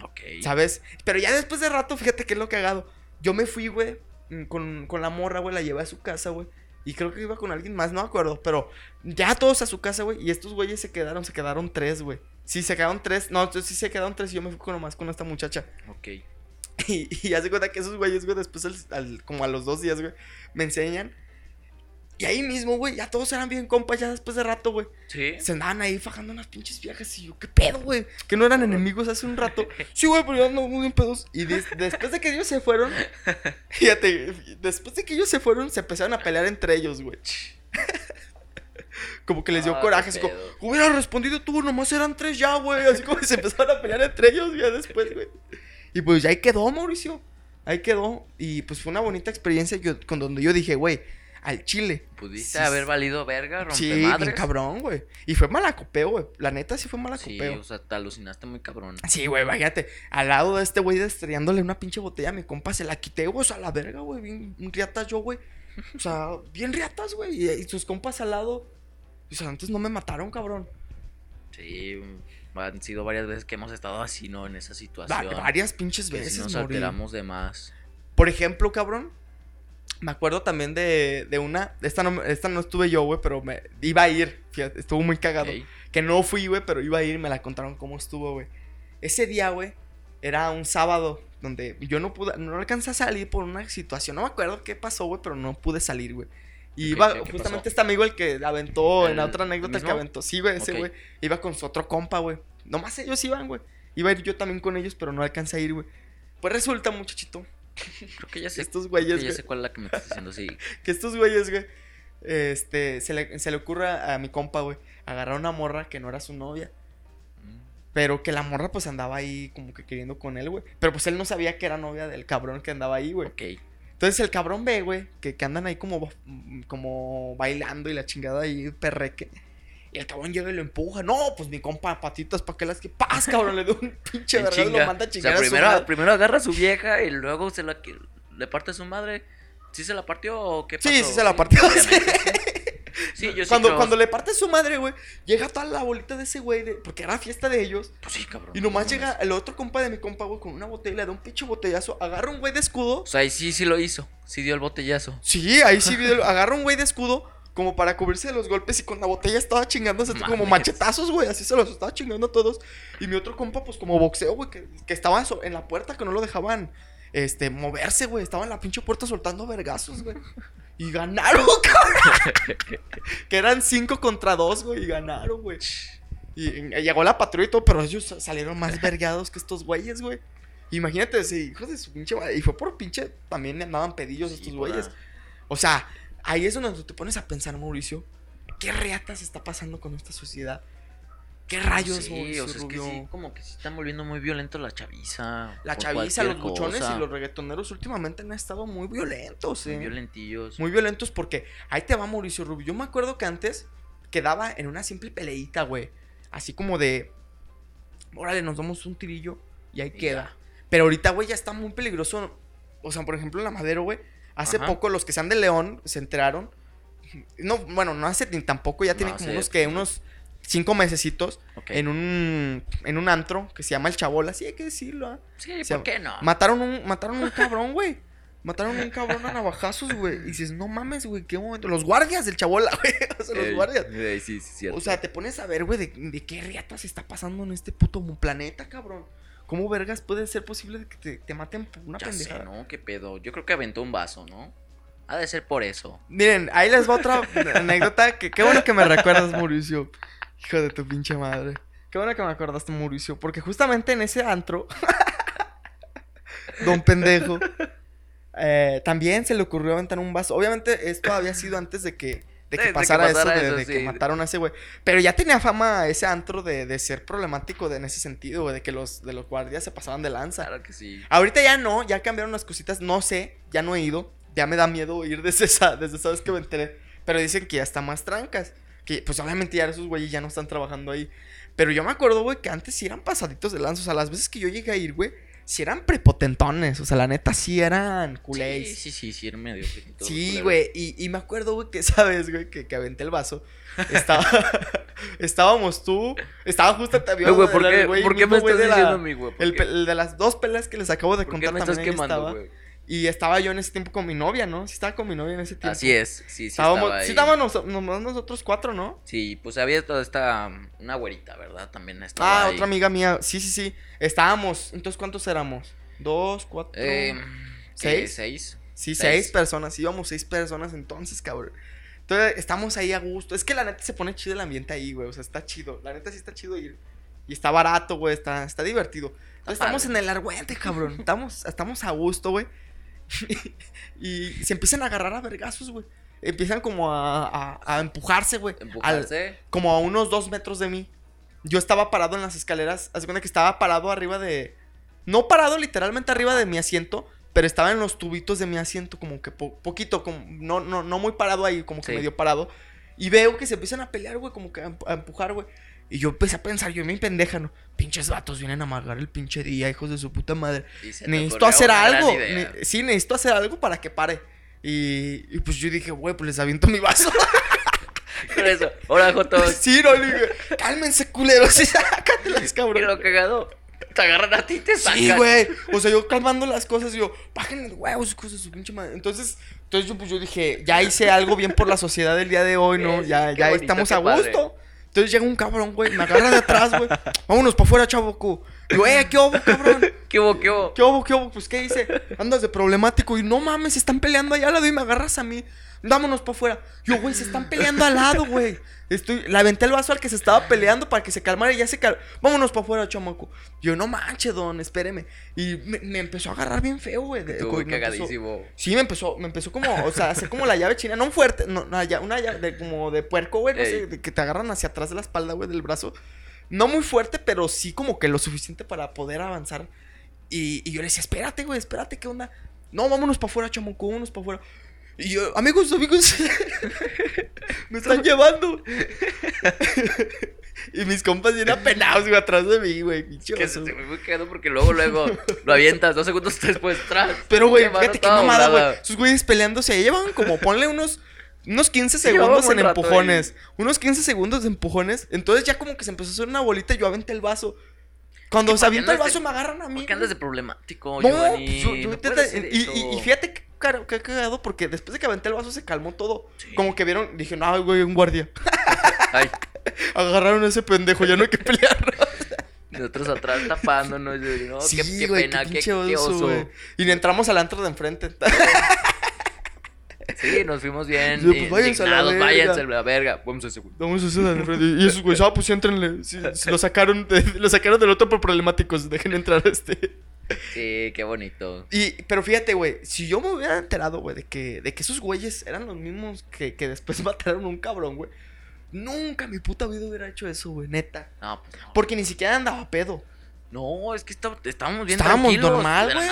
Ok. ¿Sabes? Pero ya después de rato, fíjate qué es lo cagado. Yo me fui, güey. Mm, con, con la morra, güey, la llevé a su casa, güey. Y creo que iba con alguien más, no me acuerdo. Pero ya todos a su casa, güey. Y estos güeyes se quedaron, se quedaron tres, güey. Sí, se quedaron tres. No, entonces sí se quedaron tres y yo me fui con nomás con esta muchacha. Ok. Y, y hace cuenta que esos güeyes, güey, después, al- al- como a los dos días, güey, me enseñan. Y ahí mismo, güey, ya todos eran bien compas, ya después de rato, güey. Sí. Se andaban ahí fajando unas pinches viejas y yo, ¿qué pedo, güey? Que no eran enemigos hace un rato. Sí, güey, pero ya no muy bien pedos. Y des- después de que ellos se fueron, fíjate, después de que ellos se fueron, se empezaron a pelear entre ellos, güey. Como que les dio Ah, coraje, así como, hubiera respondido tú, nomás eran tres ya, güey. Así como que se empezaron a pelear entre ellos ya después, güey. Y pues ya ahí quedó, Mauricio. Ahí quedó. Y pues fue una bonita experiencia yo, con donde yo dije, güey, al chile. Pudiste Sí, haber valido verga, Sí, rompemadres. bien cabrón, güey. Y fue malacopeo, güey. La neta sí fue Sí, malacopeo. o sea, te alucinaste muy cabrón. Sí, güey, váyate. Al lado de este güey estrellándole una pinche botella a mi compa, se la quité, güey. O sea, la verga, güey. Bien riatas yo, güey. O sea, bien riatas, güey. Y, y sus compas al lado. O sea, antes no me mataron, cabrón. Sí, han sido varias veces que hemos estado así, ¿no? En esa Va- situación. varias pinches que sí veces, nos alteramos de más. Por ejemplo, cabrón. Me acuerdo también de, de una. Esta no, esta no estuve yo, güey, pero me iba a ir. Fíjate, estuvo muy cagado. Que no fui, güey, pero iba a ir y me la contaron cómo estuvo, güey. Ese día, güey, era un sábado donde yo no pude, no alcancé a salir por una situación. No me acuerdo qué pasó, güey, pero no pude salir, güey. Y iba, ¿qué- qué justamente pasó? este amigo el que aventó en la ¿El- otra anécdota que aventó. Sí, güey, ese güey. Iba con su otro compa, güey. Nomás ellos iban, güey. Iba a ir yo también con ellos, pero no alcancé a ir, güey. Pues resulta, muchachito, Creo que ya sé. estos güeyes, que ya güey, sé cuál es la que me estás diciendo, sí. que estos güeyes, güey, este, se le, se le ocurre a mi compa, güey, agarrar una morra que no era su novia. Mm. Pero que la morra pues andaba ahí como que queriendo con él, güey. Pero pues él no sabía que era novia del cabrón que andaba ahí, güey. Ok. Entonces el cabrón ve, güey, que, que andan ahí como, mm, como bailando y la chingada ahí, perreque. Y el cabrón llega y lo empuja. No, pues mi compa patitas, ¿para qué las que paz, cabrón? Le da un pinche En verga y lo manda a O sea, chingar a su primero, primero agarra a su vieja y luego se la le parte a su madre. ¿Sí se la partió o qué pasó? Sí, sí se la partió. sí. Sí, yo sí cuando, creo- cuando le parte a su madre, güey, llega toda la bolita de ese güey, de- porque era fiesta de ellos. Pues sí, cabrón. Y nomás no llega el otro compa de mi compa, güey, con una botella, le da un pinche botellazo, agarra un güey de escudo. O sea, ahí sí, sí lo hizo. Sí dio el botellazo. Sí, ahí sí, agarra un güey de escudo como para cubrirse de los golpes y con la botella estaba chingándose como Mames. machetazos, güey, así se los estaba chingando a todos. Y mi otro compa, pues como boxeo, güey, que, que estaba en la puerta, que no lo dejaban, este, moverse, güey, estaba en la pinche puerta soltando vergazos, güey. Y ganaron, cabrón. que eran cinco contra dos, güey, y ganaron, güey. Y, y llegó la patrulla y todo, pero ellos salieron más vergados que estos güeyes, güey. Imagínate, sí, hijos de su pinche madre. Y fue por pinche, también andaban pedillos Sí, estos güeyes. O sea, ahí es donde te pones a pensar, Mauricio, ¿qué reatas está pasando con esta sociedad? ¿Qué rayos, Sí, Mauricio o sea, es que Rubio? sí, como que se están volviendo muy violentos la chaviza. La chaviza, los buchones y los reggaetoneros últimamente han estado muy violentos, Muy ¿eh? violentillos. Muy violentos porque ahí te va Mauricio Rubio. Yo me acuerdo que antes quedaba en una simple peleita, güey. Así como de, órale, nos damos un tirillo y ahí Y queda. ya. Pero ahorita, güey, ya está muy peligroso. O sea, por ejemplo, en la Madero, güey. Hace Ajá. poco los que sean de León se enteraron. No, bueno, no hace ni tampoco, ya No tienen como unos que, unos cinco mesecitos en un en un antro que se llama El Chabola, sí hay que decirlo, ¿ah? Sí, se- ¿por qué no? Mataron un, mataron un cabrón, güey. Mataron un cabrón a navajazos, güey. Y dices, no mames, güey, qué momento. Los guardias del chabola, güey. O sea, los guardias. ey, sí, sí, cierto. O sea, te pones a ver, güey, de, de qué riatas está pasando en este puto planeta, cabrón. ¿Cómo vergas puede ser posible que te, te maten por una ya pendejada? sé, ¿no? ¿Qué pedo? Yo creo que aventó un vaso, ¿no? Ha de ser por eso. Miren, ahí les va otra anécdota. Que, qué bueno que me recuerdas, Mauricio. Hijo de tu pinche madre. Qué bueno que me acordaste, Mauricio. Porque justamente en ese antro, don pendejo, eh, también se le ocurrió aventar un vaso. Obviamente, esto había sido antes de que, de que De- de que pasara eso, de, que mataron a ese güey. Pero ya tenía fama ese antro de, de ser problemático de- en ese sentido, güey, de que los, de los guardias se pasaban de lanza. Claro que sí. Ahorita ya no, ya cambiaron las cositas, no sé, ya no he ido, ya me da miedo ir desde esa, desde esa vez que me enteré, pero dicen que ya está más trancas, que pues obviamente ya esos güeyes ya no están trabajando ahí, pero yo me acuerdo, güey, que antes sí eran pasaditos de lanza, o sea, las veces que yo llegué a ir, güey, sí eran prepotentones, o sea, la neta sí eran Sí, culés. sí, sí, sí, era medio fequito, Sí, güey, y, y me acuerdo, güey, que esa vez, güey, que, que aventé el vaso, estaba, estábamos tú, estaba justo también güey, ¿por ¿por qué me estás de la- diciendo a mí, güey? ¿Por el, de las dos peleas que les acabo de ¿Por qué contar me estás también quemando, estaba. güey? Y estaba yo en ese tiempo con mi novia, ¿no? Sí estaba con mi novia en ese tiempo. Así es, sí, sí. Estábamos, estaba ahí. sí estábamos nomás nosotros cuatro, ¿no? Sí, pues había toda esta. Una güerita, ¿verdad? También estaba. Ah, ahí. otra amiga mía. Sí, sí, sí. Estábamos. Entonces, ¿cuántos éramos? Dos, cuatro. Eh, ¿Seis? ¿qué? ¿Seis? sí, seis. seis personas. Íbamos seis personas entonces, cabrón. Entonces, estamos ahí a gusto. Es que la neta se pone chido el ambiente ahí, güey. O sea, está chido. La neta sí está chido ir. Y está barato, güey. Está, está divertido. Entonces, estamos en el argüente, cabrón. Estamos, estamos a gusto, güey. y se empiezan a agarrar a vergazos, güey. Empiezan como a, a, a empujarse, güey. al- Empujarse. como a unos dos metros de mí. Yo estaba parado en las escaleras. Haz de cuenta que estaba parado arriba de. No parado literalmente arriba de mi asiento, pero estaba en los tubitos de mi asiento, como que po- poquito, como, no, no, no muy parado ahí, como que Sí. medio parado. Y veo que se empiezan a pelear, güey, como que a empujar, güey. Y yo empecé a pensar, yo mi pendeja, ¿no? Pinches vatos vienen a amargar el pinche día, hijos de su puta madre. Y Necesito hacer algo. Ne- sí, necesito hacer algo para que pare. Y, y pues yo dije, güey, pues les aviento mi vaso. Por eso, ahora Joto. Sí, no, le dije, cálmense, culeros, y sácatelas, Y cabrón. lo cagado. Te agarran a ti y te sacan. Sí, güey. O sea, yo calmando las cosas, yo, bájenle de huevos, cosas de su pinche madre. Entonces, entonces yo, pues yo dije, ya hice algo bien por la sociedad del día de hoy, ¿no? Sí, ya, ya bonito, estamos a padre. Entonces llega un cabrón, güey, me agarra de atrás, güey. Vámonos para afuera, chavoco. Y yo, eh, ¿qué hubo, cabrón? ¿Qué hubo, qué hubo? ¿Qué hubo, qué hubo? Pues, ¿qué hice? Andas de problemático. Y no mames, se están peleando allá al lado y me agarras a mí. Vámonos para afuera. Yo, güey, se están peleando al lado, güey. Estoy, le aventé el vaso al que se estaba peleando para que se calmara y ya se calmó. Vámonos para afuera, chamaco. Yo, no manches, don, espéreme. Y me, me empezó a agarrar bien feo, güey. Estuvo empezó- cagadísimo. Sí, me empezó, me empezó como, o sea, hacer como la llave china, no fuerte, no, una llave, una llave de, como de puerco, güey, no sé, de que te agarran hacia atrás de la espalda, güey, del brazo. No muy fuerte, pero sí como que lo suficiente para poder avanzar. Y, y yo le decía, espérate, güey, espérate, ¿qué onda? No, vámonos para afuera, chamuco, vámonos para afuera. Y yo, amigos, amigos, me están llevando. y mis compas bien apenados, güey, atrás de mí, güey, Que se me fue quedando porque luego, luego lo avientas dos segundos después tras. Pero, güey, fíjate qué mamada, güey. Sus güeyes peleándose. ahí Llevan como, ponle unos, unos 15 Sí, llevaban segundos en empujones. Unos 15 segundos de empujones. Entonces ya como que se empezó a hacer una bolita y yo aventé el vaso. Cuando ¿Qué, se avienta el de- vaso me agarran a mí. ¿Por qué andas de problemático, No, Giovanni? pues yo, yo No y, y- y fíjate qué caro- qué cagado porque después de que aventé el vaso se calmó todo. Sí. Como que vieron, dije, no, güey, un guardia. Ay, Agarraron a ese pendejo, ya no hay que pelear. nosotros atrás tapándonos. yo, No, sí, qué, pena, qué qué, oso. Y le entramos al antro de enfrente. Sí, nos fuimos bien. Sí, pues, váyanse a la verga. váyanse a la verga. Vamos a ese güey. Vamos a hacer de frente. Y esos güeyes, ah, pues sí, entrenle. Sí, lo sacaron, de- lo sacaron del otro por problemáticos. Dejen entrar a este. Sí, qué bonito. Y, pero fíjate, güey, si yo me hubiera enterado, güey, de que, de que esos güeyes eran los mismos que, que después mataron a un cabrón, güey. Nunca mi puta vida hubiera hecho eso, güey, neta. No, pues no. Porque ni siquiera andaba pedo. No, es que está- estábamos bien Estábamos tranquilos. normal, güey.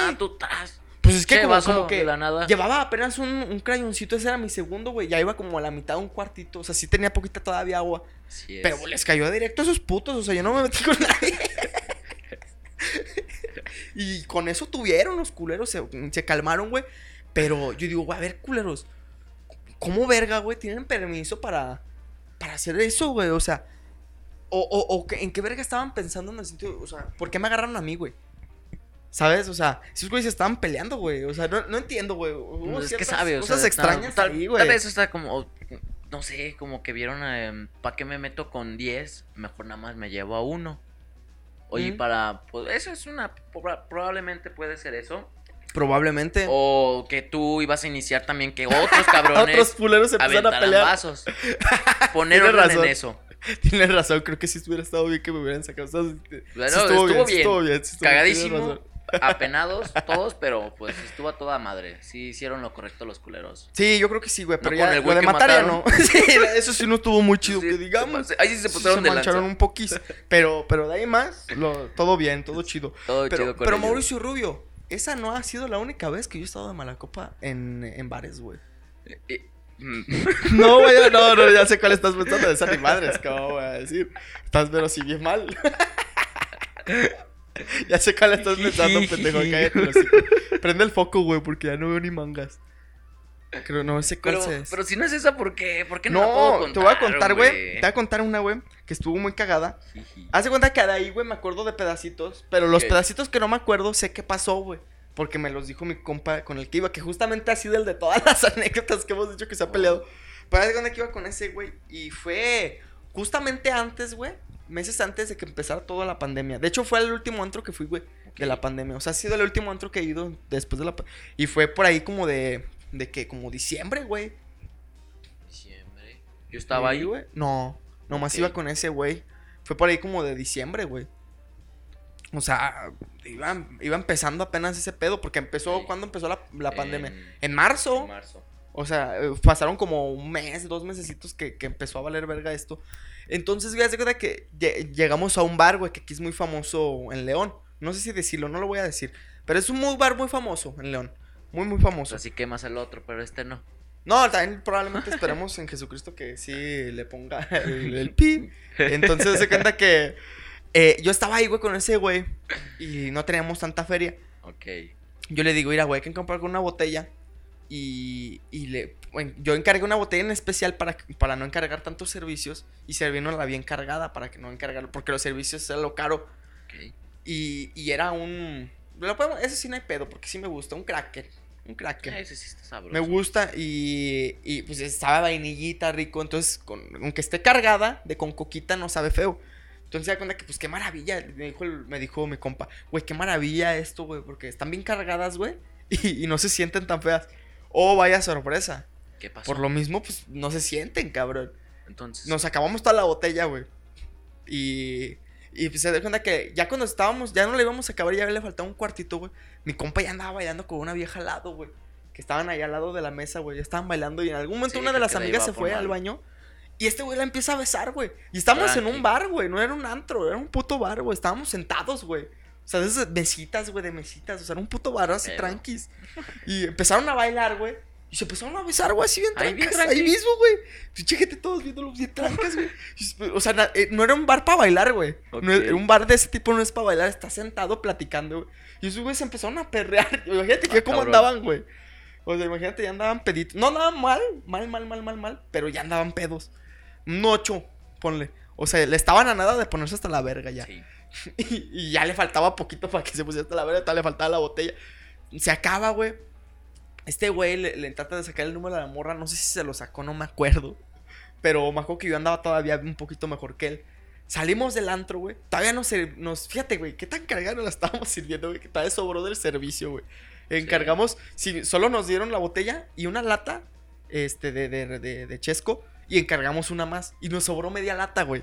Pues es que Che, como, que de la nada. llevaba apenas un, un crayoncito, ese era mi segundo, güey. Ya iba como a la mitad de un cuartito. O sea, sí tenía poquita todavía agua. Así es. Pero les cayó directo a esos putos, o sea, yo no me metí con nadie. y con eso tuvieron los culeros, se, se calmaron, güey. Pero yo digo, güey, a ver, culeros, ¿cómo verga, güey? ¿Tienen permiso para, para hacer eso, güey? O sea, o, o, o en qué verga estaban pensando en el sentido, o sea, ¿por qué me agarraron a mí, güey? ¿Sabes? O sea, esos güeyes se estaban peleando, güey. O sea, no, no entiendo, güey. No, es que sabe, o cosas sea, extrañas tal, ahí, tal güey. vez está como, no sé, como que vieron, ¿para qué me meto con 10? Mejor nada más me llevo a uno. Oye, Mm. para, pues eso es una, proba- probablemente puede ser eso. Probablemente. O que tú ibas a iniciar también que otros cabrones Otros culeros se empezaron a pelear. vasos. Poner orden razón. en eso. Tienes razón, creo que sí hubiera estado bien que me hubieran sacado. O sea, estuvo, bien, bien. estuvo bien, estuvo bien, Cagadísimo. razón. Apenados todos, pero pues estuvo a toda madre. Sí hicieron lo correcto los culeros. Sí, yo creo que sí, güey. Pero No ya con el lo güey de que matar ya no. sí, eso sí no estuvo muy chido, Sí, que digamos. Ahí sí se Sí pusieron de mancharon lanza. un poquís. Pero, pero de ahí más, lo- todo bien, todo chido. Todo Pero, chido con pero ellos. Mauricio Rubio, esa no ha sido la única vez que yo he estado de mala copa en, en bares, güey. Eh, mm, No, güey, no, no, ya sé cuál estás pensando. De esa ni madres, ¿cómo voy a decir? Estás, pero si bien mal. ya sé cuál estás pensando, pendejo. Cállate, los. Prende el foco, güey, porque ya no veo ni mangas. Creo, no sé cuál Pero, es. pero si no es esa, ¿por qué? ¿Por qué no, la puedo No, contar, te voy a contar, güey. Te voy a contar una, güey, que estuvo muy cagada. De cuenta que de ahí, güey, me acuerdo de pedacitos. Pero los pedacitos que no me acuerdo, sé qué pasó, güey. Porque me los dijo mi compa con el que iba, que justamente ha sido el de todas las anécdotas que hemos dicho que se ha peleado. Pero de cuando que iba con ese, güey. Y fue justamente antes, güey. Meses antes de que empezara toda la pandemia. De hecho, fue el último antro que fui, güey. De la pandemia. O sea, ha sido el último antro que he ido después de la pandemia. Y fue por ahí como de. De que, como diciembre, güey. Diciembre. Yo estaba ahí, güey. No, nomás iba con ese, güey. Fue por ahí como de diciembre, güey. O sea, iba, iba empezando apenas ese pedo. Porque empezó. Ok. ¿Cuándo empezó la, la pandemia? En- En marzo. En marzo. O sea, eh, pasaron como un mes, dos mesecitos que, que empezó a valer verga esto. Entonces, güey, haz de cuenta que lle- llegamos a un bar, güey, que aquí es muy famoso en León. No sé si decirlo, no lo voy a decir. Pero es un muy bar muy famoso en León. Muy, muy famoso. Así quemas el otro, pero este no. No, también probablemente esperemos en Jesucristo que sí le ponga el, el pi. Entonces se cuenta que eh, yo estaba ahí, güey, con ese güey. Y no teníamos tanta feria. Ok. Yo le digo, mira, güey, hay que comprar una botella. Y, y le, bueno, yo encargué una botella en especial para, para no encargar tantos servicios. Y servirnos la bien cargada para que no encargar. Porque los servicios era lo caro. Ok. Y, y era un. Lo podemos, ese sí no hay pedo, porque sí me gusta. Un cracker. Un cracker. Ese sí está sabroso. Me gusta y, y pues estaba vainillita rico, entonces con, aunque esté cargada de con coquita no sabe feo. Entonces se da cuenta que pues qué maravilla, me dijo, el- me dijo mi compa, güey, qué maravilla esto, güey, porque están bien cargadas, güey, y, y no se sienten tan feas. Oh, vaya sorpresa. ¿Qué pasó? Por lo mismo, pues no se sienten, cabrón. Entonces. Nos acabamos toda la botella, güey. Y, y pues se da cuenta que ya cuando estábamos, ya no le íbamos a acabar, ya le faltaba un cuartito, güey. Mi compa ya andaba bailando con una vieja al lado, güey. Que estaban ahí al lado de la mesa, güey. Ya estaban bailando y en algún momento Sí, una de las amigas se fue al baño. Y este güey la empieza a besar, güey. Y estábamos en un bar, güey. No era un antro, era un puto bar, güey. Estábamos sentados, güey. O sea, de esas mesitas, güey, de mesitas. O sea, era un puto bar así Pero. tranquis. Y empezaron a bailar, güey. Y se empezaron a besar, güey, así bien Ahí bien trancas. Ahí tranqui. mismo, güey. Pinche gente todos viéndolo bien trancas, güey. O sea, na- eh, no era un bar para bailar, güey. No Ok. era- un bar de ese tipo no es para bailar. Está sentado platicando, güey. Y esos güeyes empezaron a perrear. Imagínate que Ah, cómo cabrón. andaban, güey. O sea, imagínate, ya andaban peditos. No andaban mal, mal, mal, mal, mal, mal. Pero ya andaban pedos. Un ocho, ponle. O sea, le estaban a nada de ponerse hasta la verga ya. Sí. Y, ya le faltaba poquito para que se pusiera hasta la verga, le faltaba la botella. Se acaba, güey. Este güey le, le trata de sacar el número a la morra, no sé si se lo sacó, no me acuerdo. Pero me acuerdo que yo andaba todavía un poquito mejor que él. Salimos del antro, güey. Todavía nos, nos fíjate, güey, qué tan cargada nos la estábamos sirviendo, güey, que todavía sobró del servicio, güey. Encargamos, sí, solo nos dieron la botella y una lata este, de, de, de, de chesco y encargamos una más. Y nos sobró media lata, güey.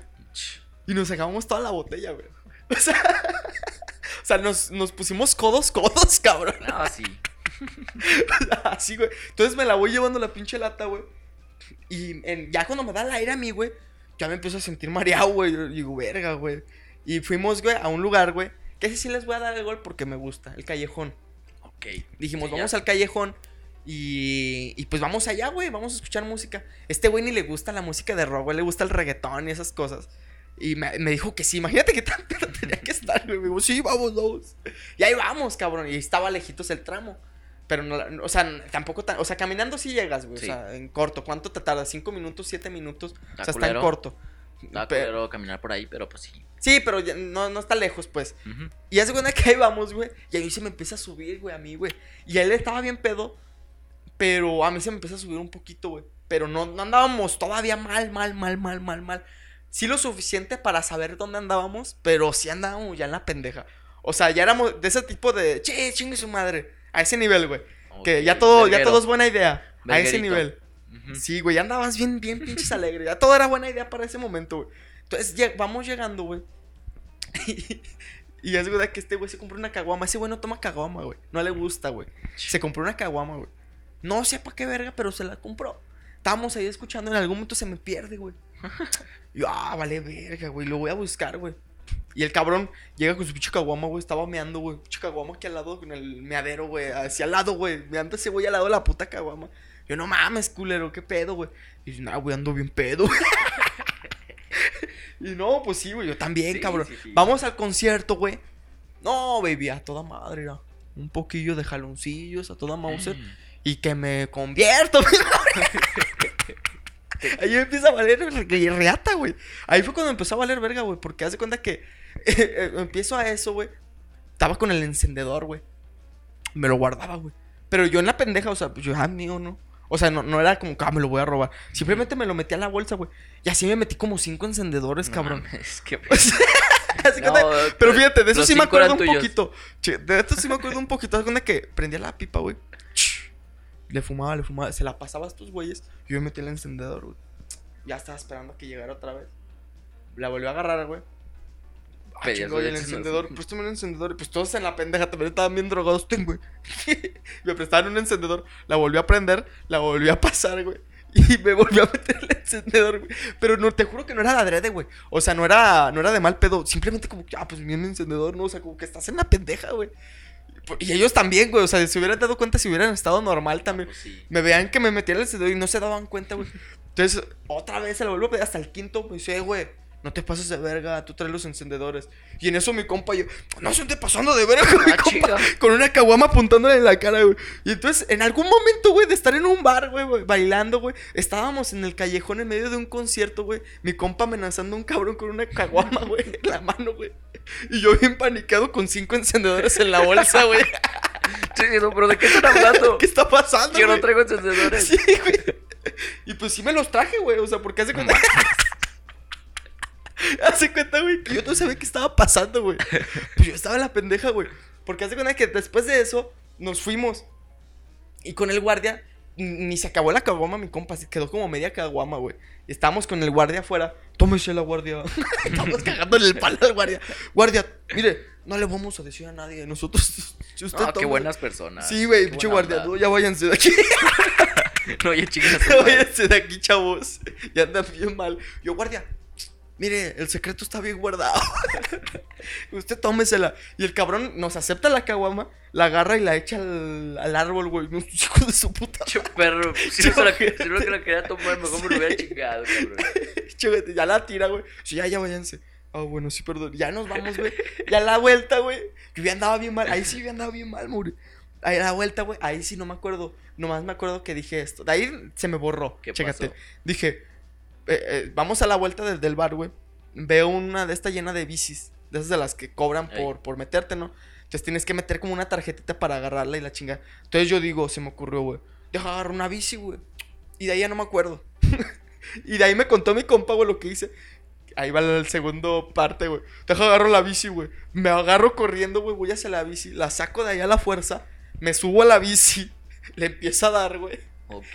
Y nos acabamos toda la botella, güey. O sea, o sea nos, nos pusimos codos, codos, cabrón. No, sí. Así, güey. Entonces me la voy llevando la pinche lata, güey. Y en- ya cuando me da el aire a mí, güey, ya me empiezo a sentir mareado, güey. Yo Digo, verga, güey. Y fuimos, güey, a un lugar, güey. Que ese sí les voy a dar el gol porque me gusta, el callejón. Ok. Dijimos, Sí, vamos ya. al callejón. Y, y pues vamos allá, güey. Vamos a escuchar música. Este güey ni le gusta la música de rock, güey. Le gusta el reggaetón y esas cosas. Y me, me dijo que sí. Imagínate que tan pedo tenía que estar, güey. Me dijo, sí, vamos, vamos. Y ahí vamos, cabrón. Y estaba lejitos el tramo. Pero no, o sea, tampoco tan. O sea, caminando sí llegas, güey. Sí. O sea, en corto. ¿Cuánto te tarda? ¿Cinco minutos? ¿Siete minutos? O sea, está en corto. Estaba Pe- culero caminar por ahí, pero pues sí. sí, pero ya no, no está lejos, pues. Y hace cuenta que ahí vamos, güey. Y a mí se me empieza a subir, güey, a mí, güey. Y él estaba bien pedo. Pero a mí se me empieza a subir un poquito, güey. Pero no, no andábamos todavía mal, mal, mal, mal, mal, mal. Sí lo suficiente para saber dónde andábamos, pero sí andábamos ya en la pendeja. O sea, ya éramos de ese tipo de, che, chingue su madre. A ese nivel, güey. Que Ok, ya todo, ya todo es buena idea. A ese nivel. Sí, güey, ya andabas bien, bien pinches alegre. Ya todo era buena idea para ese momento, güey. Entonces, vamos llegando, güey. y es verdad que este güey se compró una caguama. Ese güey no toma caguama, güey. No le gusta, güey. Se compró una caguama, güey. No sé para qué verga, pero se la compró. Estábamos ahí escuchando, en algún momento se me pierde, güey. Yo, ah, vale verga, güey. Lo voy a buscar, güey. Y el cabrón llega con su pinche caguama, güey. Estaba meando, güey. Pinche caguama aquí al lado, en el meadero, güey. Hacia al lado, güey. Meando ese güey al lado de la puta caguama. Yo, no mames, culero, qué pedo, güey. Y dice, nah, güey, ando bien pedo. y no, pues sí, güey. Yo también, Sí, cabrón. sí, sí. Vamos al concierto, güey. No, baby, a toda madre. Un poquillo de jaloncillos, a toda Mauser. Mm. Y que me convierto. Ahí empieza a valer re- reata, güey. Ahí fue cuando empezó a valer verga, güey. Porque hace cuenta que eh, eh, empiezo a eso, güey. Estaba con el encendedor, güey. Me lo guardaba, güey. Pero yo en la pendeja, o sea, pues yo, ah, mío, ¿no? O sea, no, no era como ah, me lo voy a robar. Simplemente me lo metí a la bolsa, güey. Y así me metí como cinco encendedores, No cabrón. Así que No, te- pero fíjate, de eso sí me acuerdo un tuyos. poquito. De esto sí me acuerdo un poquito. Alguna que prendía la pipa, güey. Le fumaba, le fumaba. Se la pasaba a estos güeyes. Y yo me metí el encendedor, güey. Ya estaba esperando a que llegara otra vez. La volvió a agarrar, güey. Ah, y el encendedor. Préstame un encendedor. Pues todos en la pendeja también estaban bien drogados. Ten, güey. me prestaron un encendedor. La volví a prender. La volví a pasar, güey. Y me volvió a meter el encendedor, güey. Pero no, te juro que no era de adrede, güey. O sea, no era, no era de mal pedo. Simplemente como que, ah, pues viene el encendedor, ¿no? O sea, como que estás en la pendeja, güey. Y ellos también, güey. O sea, se hubieran dado cuenta si hubieran estado normal también. Pues sí. Me veían que me metía el encendedor y no se daban cuenta, güey. Entonces, otra vez se lo vuelvo a pedir hasta el quinto. Me dice, "Eh, güey, no te pases de verga, tú traes los encendedores. Y en eso mi compa, yo, no se esté pasando de verga con mi Ah, compa. Con una caguama apuntándole en la cara, güey. Y entonces, en algún momento, güey, de estar en un bar, güey, bailando, güey, estábamos en el callejón en medio de un concierto, güey. Mi compa amenazando a un cabrón con una caguama, güey, en la mano, güey. Y yo bien paniqueado con cinco encendedores en la bolsa, güey. Sí, no, pero ¿de qué están hablando? ¿Qué está pasando, Yo no traigo encendedores. Sí, güey. Y pues sí me los traje, güey. O sea, porque hace cuenta. hace cuenta, güey, que yo no sabía qué estaba pasando, güey. Pues yo estaba en la pendeja, güey. Porque hace cuenta que después de eso nos fuimos. Y con el guardia, ni se acabó la caguama, mi compa. Se quedó como media caguama, güey. Estábamos con el guardia afuera. Tómese la guardia. Estamos cagándole el palo al guardia. Guardia, mire, no le vamos a decir a nadie. Nosotros. Si usted No, qué toma- buenas personas. Sí, güey, Qué pinche guardia. No, ya váyanse de aquí. No, oye, chicas. Váyanse de aquí, chavos. Ya andan bien mal. Yo, guardia, mire, el secreto está bien guardado. Usted tómesela. Y el cabrón nos acepta la caguama, la agarra y la echa al, al árbol, güey. Unos hijos de su puta. Che, perro. Si no, la, si no se la quería tomar, mejor me lo hubiera chingado, cabrón. Ya la tira, güey. Sí, ya, ya váyanse. Ah, bueno, sí, perdón. Ya nos vamos, güey. Ya la vuelta, güey. Yo ya andaba bien mal. Ahí sí yo andaba bien mal, Muri. Ahí la vuelta, güey. Ahí sí no me acuerdo. Nomás me acuerdo que dije esto. De ahí se me borró. ¿Qué Chécate. pasó? Dije, eh, eh, vamos a la vuelta del, del bar, güey. Veo una de esta llena de bicis. De esas de las que cobran Ey. por, por meterte, ¿no? Entonces tienes que meter como una tarjetita para agarrarla y la chinga. Entonces yo digo, se me ocurrió, güey. Deja agarrar una bici, güey. Y de ahí ya no me acuerdo. y de ahí me contó mi compa, güey, lo que hice. Ahí va el segundo parte, güey. Deja agarro la bici, güey. Me agarro corriendo, güey. Voy hacia la bici. La saco de ahí a la fuerza. Me subo a la bici. Le empiezo a dar, güey.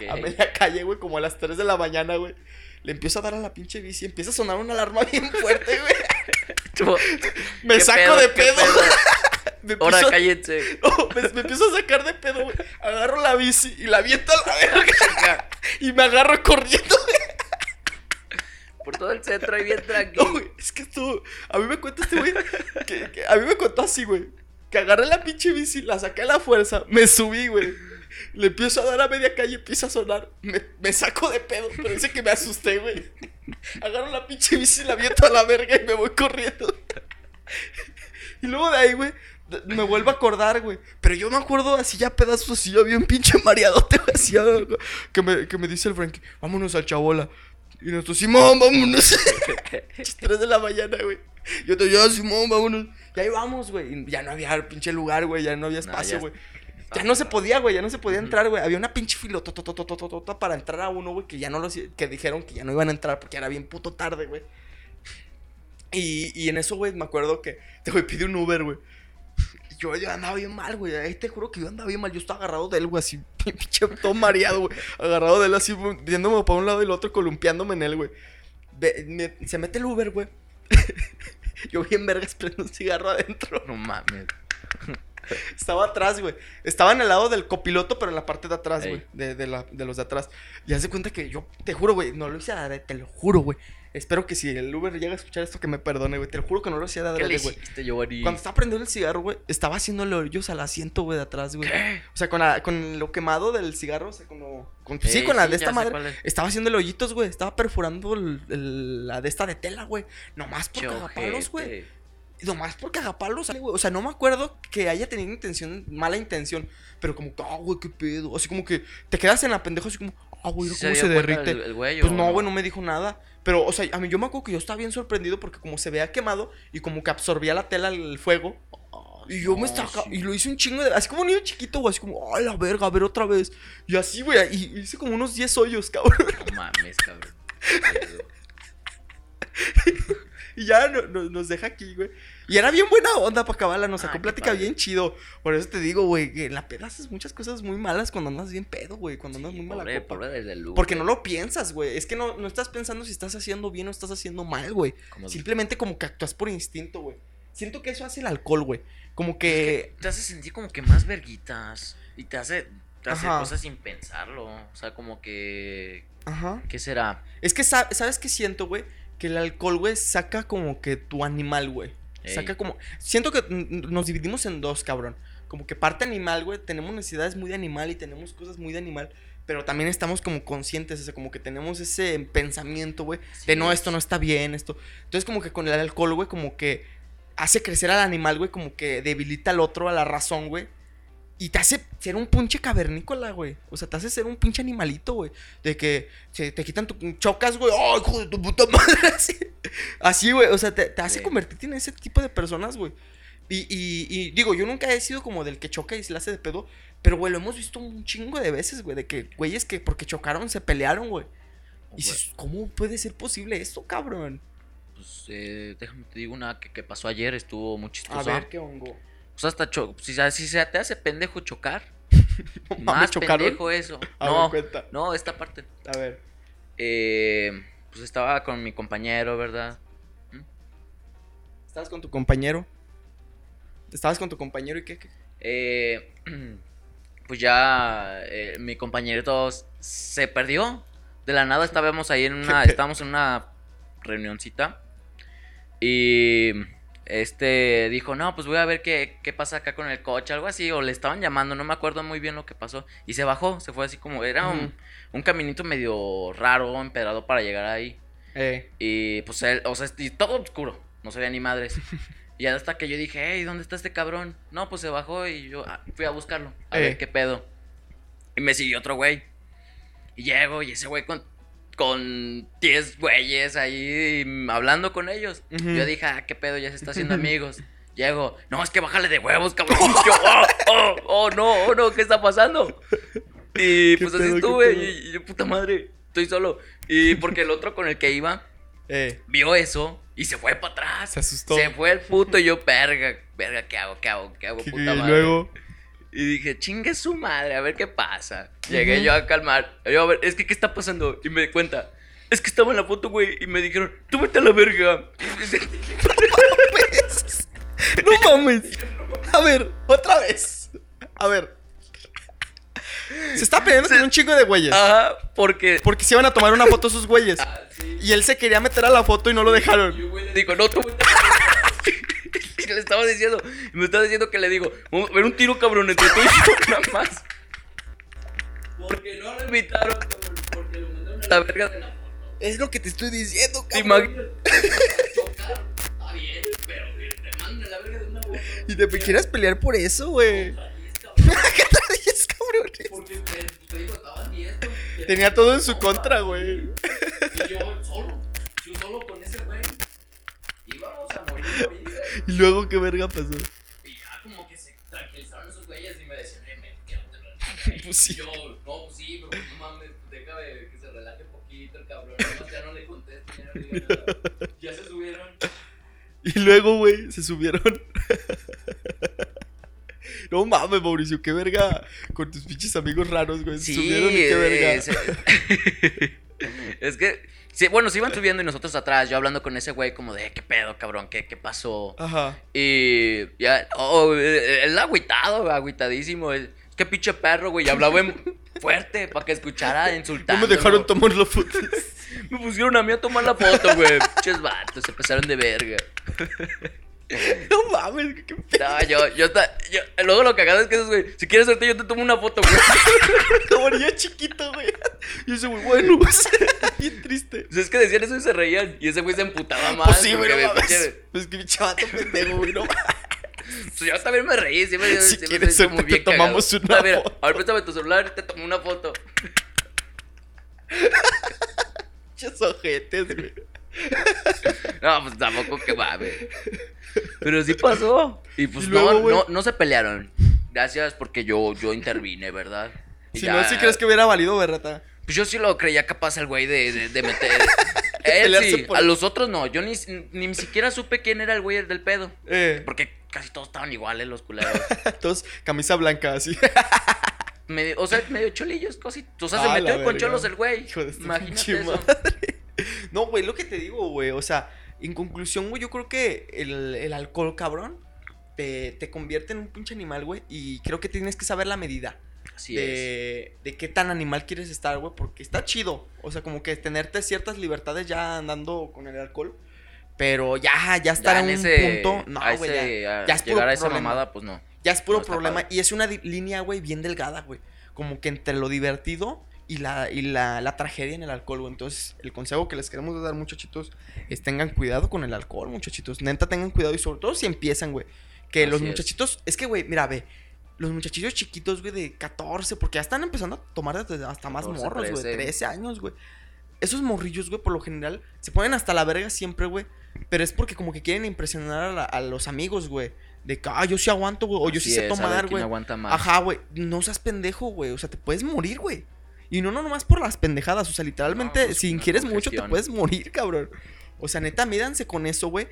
A media calle, güey. Como a las 3 de la mañana, güey. Le empiezo a dar a la pinche bici. Empieza a sonar una alarma bien fuerte, güey. Tú- Me ¿Qué saco de pedo. Me Ahora empiezo- cállense. No, me, me empiezo a sacar de pedo, güey. Agarro la bici y la aviento a la verga. Y me agarro corriendo, güey. Por todo el centro ahí bien tranquilo. No, güey, es que esto. A mí me cuenta este güey. Que, que a mí me contó así, güey. Que agarré la pinche bici, la saqué a la fuerza, me subí, güey. Le empiezo a dar a media calle, empieza a sonar. Me, me saco de pedo, pero dice que me asusté, güey. Agarro la pinche bici, la aviento a la verga y me voy corriendo. Y luego de ahí, güey, me vuelvo a acordar, güey. Pero yo me acuerdo así ya pedazos, así yo bien pinche mareadote, güey. Así ya, que me, que me dice el Frankie, vámonos al chabola. Y nosotros, Simón, vámonos. 3 de la mañana, güey. Yo te digo, Simón, vámonos. Y ahí vamos, güey. Y Ya no había pinche lugar, güey. Ya no había espacio, güey. Ya no se podía, güey. Ya no se podía entrar, güey. Había una pinche filotototototota para entrar a uno, güey. Que ya no los. Que dijeron que ya no iban a entrar porque era bien puto tarde, güey. Y, y en eso, güey, me acuerdo que. Te güey, pide un Uber, güey. Yo, yo andaba bien mal, güey. Ahí te juro que yo andaba bien mal. Yo estaba agarrado de él, güey, así, pinche todo mareado, güey. Agarrado de él así, viéndome para un lado y el otro, columpiándome en él, güey. Me- se mete el Uber, güey. yo bien vergas prendo un cigarro adentro. No mames. Estaba atrás, güey. Estaba en el lado del copiloto, pero en la parte de atrás, Ey. güey. De, de, la- de los de atrás. Y haz de cuenta que yo, te juro, güey, no lo hice adrede, te lo juro, güey. Espero que si el Uber llega a escuchar esto, que me perdone, güey. Te lo juro que no lo hacía de ¿Qué le adrede, güey. Cuando estaba prendiendo el cigarro, güey, estaba haciéndole hoyos al asiento, güey, de atrás, güey. O sea, con, la- con lo quemado del cigarro, o sea, con con- sí, con la sí, de esta madre. es. Estaba haciéndole hoyitos, güey. Estaba perforando el- el- la de esta de tela, güey. Nomás por cagapalos, güey. Y Nomás por cagapalos, güey. O sea, no me acuerdo que haya tenido intención, mala intención. Pero como que, ah, güey, qué pedo. Así como que te quedas en la pendeja, así como, ah, güey, ¿Sí cómo se cuenta derrite. El, el güey, Pues no, güey, no me dijo nada. Pero, o sea, a mí yo me acuerdo que yo estaba bien sorprendido porque como se veía quemado y como que absorbía la tela el fuego. Y yo me estaba. sí. Y lo hice un chingo de. Así como un niño chiquito, güey. Así como, ¡ay, la verga! A ver otra vez. Y así, güey. Y hice como unos 10 hoyos, cabrón. No mames, cabrón. Y ya no- no- nos deja aquí, güey. Y era bien buena onda para acabarla. Nos sacó qué plática bien chido. Por eso te digo, güey, que en la peda haces muchas cosas muy malas cuando andas bien pedo, güey. Cuando andas muy mala pobre, copa. pobre desde el Porque no lo piensas, güey. Es que no, no estás pensando si estás haciendo bien o estás haciendo mal, güey. Simplemente como que actúas por instinto, güey. Siento que eso hace el alcohol, güey. Como que. Te hace sentir como que más verguitas. Y te hace, te hace cosas sin pensarlo. O sea, como que. Ajá. ¿Qué será? Es que, sa- ¿sabes qué siento, güey? Que el alcohol, güey, saca como que tu animal, güey. Ey. Saca como. Siento que nos dividimos en dos, cabrón. Como que parte animal, güey. Tenemos necesidades muy de animal y tenemos cosas muy de animal. Pero también estamos como conscientes, o sea, como que tenemos ese pensamiento, güey. De no, es. esto no está bien, esto. Entonces, como que con el alcohol, güey, como que hace crecer al animal, güey, como que debilita al otro, a la razón, güey. Y te hace ser un pinche cavernícola, güey. O sea, te hace ser un pinche animalito, güey. De que se te quitan tu chocas, güey. ¡Ay, hijo de tu puta madre! Así, Así, güey. O sea, te, te hace Sí. convertirte en ese tipo de personas, güey. Y, y, y digo, yo nunca he sido como del que choca y se le hace de pedo. Pero, güey, lo hemos visto un chingo de veces, güey. De que güeyes que porque chocaron se pelearon, güey. Y dices, ¿cómo puede ser posible esto, cabrón? Pues, eh, déjame te digo una que, que pasó ayer, estuvo muy A chistosa. ver, qué hongo. Pues hasta cho- si, se- si se te hace pendejo chocar, más chocaron. pendejo eso. A ver, No, cuenta. no, esta parte. A ver. Eh, pues estaba con mi compañero, ¿verdad? ¿Estabas con tu compañero? ¿Estabas con tu compañero y qué? qué? Eh, pues ya eh, mi compañerito se perdió. De la nada estábamos ahí en una, estábamos en una reunioncita y este dijo, no, pues voy a ver qué, qué pasa acá con el coche, algo así, o le estaban llamando, no me acuerdo muy bien lo que pasó. Y se bajó, se fue así como, era un, un caminito medio raro, empedrado para llegar ahí. Eh. Y pues él, o sea, y todo oscuro, no se veía ni madres. Y hasta que yo dije, hey, ¿dónde está este cabrón? No, pues se bajó y yo ah, fui a buscarlo, a Eh. ver qué pedo. Y me siguió otro güey. Y llego y ese güey con, con 10 güeyes ahí hablando con ellos. Yo dije, ah, qué pedo, ya se está haciendo amigos. Llego, no, es que bájale de huevos, cabrón. Y yo, oh, oh, oh, no, oh, no, ¿qué está pasando? Y ¿Qué pues así pedo, estuve, y, y yo, puta madre, estoy solo. Y porque el otro con el que iba, Eh. vio eso y se fue para atrás. Se asustó. Se fue el puto y yo, verga, verga, ¿qué hago? ¿Qué hago? ¿Qué hago? Y Puta madre. luego. Y dije, chingue su madre, a ver qué pasa. Llegué yo a calmar. Yo, a ver, es que, ¿qué está pasando? Y me di cuenta. Es que estaba en la foto, güey, y me dijeron, tú vete a la verga. No mames. A ver, otra vez. A ver. Se está peleando con un chingo de güeyes. Ajá, porque... Porque se iban a tomar una foto sus güeyes. Ah, sí. Y él se quería meter a la foto y no lo Y dejaron. un güey le dijo, no, tú vete a la verga". Y le estaba diciendo, y me estaba diciendo que le digo, vamos a ver un tiro cabrón entre tú y yo, nada más. Porque no lo invitaron, cabrón, porque lo mandaron a la verga de la foto. Es lo que te estoy diciendo, ¿Te cabrón. está bien, pero que te manden a la verga de una foto. Y te quieres pelear por eso, güey. Contra 10, cabrón. ¿Qué traes, cabrones? Porque te, digo, estaban 10. cabrón. Tenía todo en su contra, güey. Y yo solo con ese güey. Íbamos a morir ahorita. Y luego, ¿qué verga pasó? Y ya como que se tranquilizaron esos güeyes y me decían, eh, men, quédate Pues sí. Y yo, no, pues sí, pero no mames, déjame que se relaje poquito el cabrón. Nomás ya no le contesto, ya no le digo nada. Ya se subieron. Y luego, güey, se subieron. No mames, Mauricio, qué verga. Con tus pinches amigos raros, güey. Se Sí, subieron y qué verga. eh, se- es que, sí, bueno, se iban subiendo y nosotros atrás, yo hablando con ese güey como de, ¿qué pedo, cabrón? ¿Qué, qué pasó? Ajá. Y ya, oh, eh, él agüitado, agüitadísimo. Es que pinche perro, güey. y Hablaba en fuerte para que escuchara No insultando. me dejaron tomar la foto. Me pusieron a mí a tomar la foto, güey. Pinches vatos, se pasaron de verga. No mames, qué pedo. No, yo, yo, ta- yo, luego lo cagado es que esos, güey, si quieres suerte, yo te tomo una foto, güey. Como niño chiquito, güey. Y ese güey, bueno, bien triste. O sea, es que decían eso y se reían. Y ese güey se emputaba más. Pues sí, güey, no me mames. Pues que mi chavato pendejo, güey, no. Pues yo también me reí, siempre, Si siempre quieres suerte, te bien cagado. tomamos una A ver, foto. a ver, préstame tu celular y te tomo una foto. Pinches ojetes, güey. No, pues tampoco que mames. Pero sí pasó. Y pues Y luego, no, no, no se pelearon. Gracias porque yo, yo intervine, ¿verdad? Y Si ya- no, si crees que hubiera valido, berrata. Pues yo sí lo creía capaz el güey de, de, de meter. Él Pelearse sí, por- a los otros no. Yo ni, ni siquiera supe quién era el güey del pedo. Eh, Porque casi todos estaban iguales los culeros. todos, camisa blanca, así. Medio- o sea, medio cholillos, cositos. O sea, se Ah, metió con cholos el güey. Imagínate eso. No, güey, lo que te digo, güey. O sea, en conclusión, güey, yo creo que el, el alcohol, cabrón, te, te convierte en un pinche animal, güey. Y creo que tienes que saber la medida. Así es. de, de qué tan animal quieres estar, güey, porque está chido. O sea, como que tenerte ciertas libertades ya andando con el alcohol. Pero ya, ya estar Ya en en un ese- punto. No, güey, ese- ya, es puro llegar a esa problema. mamada, pues no. Ya es puro No problema. Y es una línea, güey, bien delgada, güey. Como que entre lo divertido y la, y la, la tragedia en el alcohol, güey. Entonces, el consejo que les queremos dar, muchachitos, es tengan cuidado con el alcohol, muchachitos. Neta, tengan cuidado y sobre todo si empiezan, güey. Que los Así muchachitos, es que, güey, mira, ve. Los muchachillos chiquitos, güey, de 14, porque ya están empezando a tomar desde hasta más 14, morros, güey, 13. 13 años, güey. Esos morrillos, güey, por lo general, se ponen hasta la verga siempre, güey. Pero es porque como que quieren impresionar a, la- a los amigos, güey. De que, ah, yo sí aguanto, güey. O yo sí sé es, tomar, güey. Ajá, güey. No seas pendejo, güey. O sea, te puedes morir, güey. Y no, no nomás por las pendejadas. O sea, literalmente, No, pues, si ingieres mucho, te puedes morir, cabrón. O sea, neta, mídanse con eso, güey.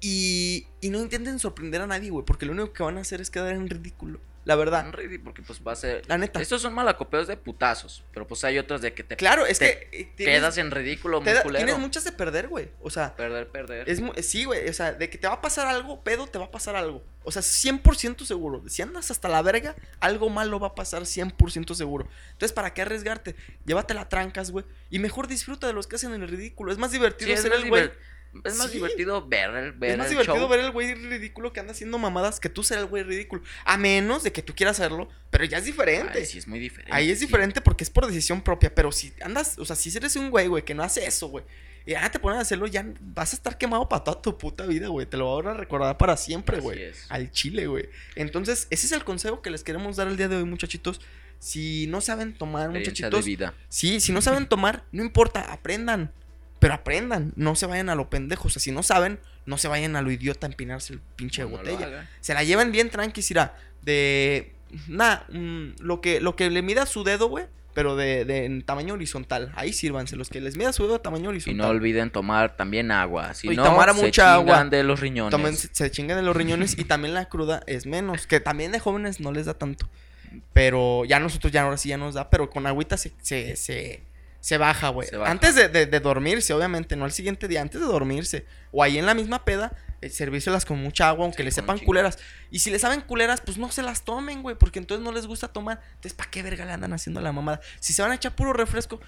Y, y no intenten sorprender a nadie, güey. Porque lo único que van a hacer es quedar en ridículo. La verdad. Ready, porque pues va a ser. La neta. Estos son malacopeos de putazos. Pero pues hay otros de que te Claro, es te que. eh, tienes- quedas en ridículo, te muy da- tienes muchas de perder, güey. O sea, Perder, perder. Es sí, güey, o sea, de que te va a pasar algo, pedo, te va a pasar algo. O sea, 100% seguro. Si andas hasta la verga, algo malo va a pasar 100% seguro. Entonces, ¿para qué arriesgarte? Llévatela trancas, güey. Y mejor disfruta de los que hacen el ridículo. Es más divertido Sí, ser el güey. Es más Sí. divertido ver el, ver Es más el divertido show. ver el güey ridículo que anda haciendo mamadas que tú ser el güey ridículo. A menos de que tú quieras hacerlo, pero ya es diferente. Ay, sí, es muy diferente. Ahí es sí. diferente porque es por decisión propia. Pero si andas, o sea, si eres un güey, güey, que no hace eso, güey. Y ya te ponen a hacerlo, ya vas a estar quemado para toda tu puta vida, güey. Te lo van a recordar para siempre, güey. Al chile, güey. Entonces, ese es el consejo que les queremos dar el día de hoy, muchachitos. Si no saben tomar, muchachitos. de vida. Sí, si no saben tomar, no importa, aprendan. Pero aprendan, no se vayan a lo pendejo. O sea, si no saben, no se vayan a lo idiota a empinarse el pinche no botella. Se la llevan bien tranquis, irá. De. Nada, mm, lo, que, lo que le mida su dedo, güey. Pero de, de en tamaño horizontal. Ahí sírvanse. Los que les mida su dedo de tamaño Y horizontal. no olviden tomar también agua. Si Y no, tomar se mucha agua. chingan de los riñones. Tomen- se, se chingan de los riñones y también la cruda es menos. Que también de jóvenes no les da tanto. Pero ya nosotros ya ahora sí ya nos da. Pero con agüita se, se, se, se baja, güey. Antes de, de- de dormirse, obviamente. No al siguiente día, antes de dormirse. O ahí en la misma peda. eh, servírselas con mucha agua, aunque Sí, un sepan culeras. Y si les saben culeras, pues no se las tomen, güey. Porque entonces no les gusta tomar. Entonces, ¿para qué verga le andan haciendo la mamada? Si se van a echar puro refresco,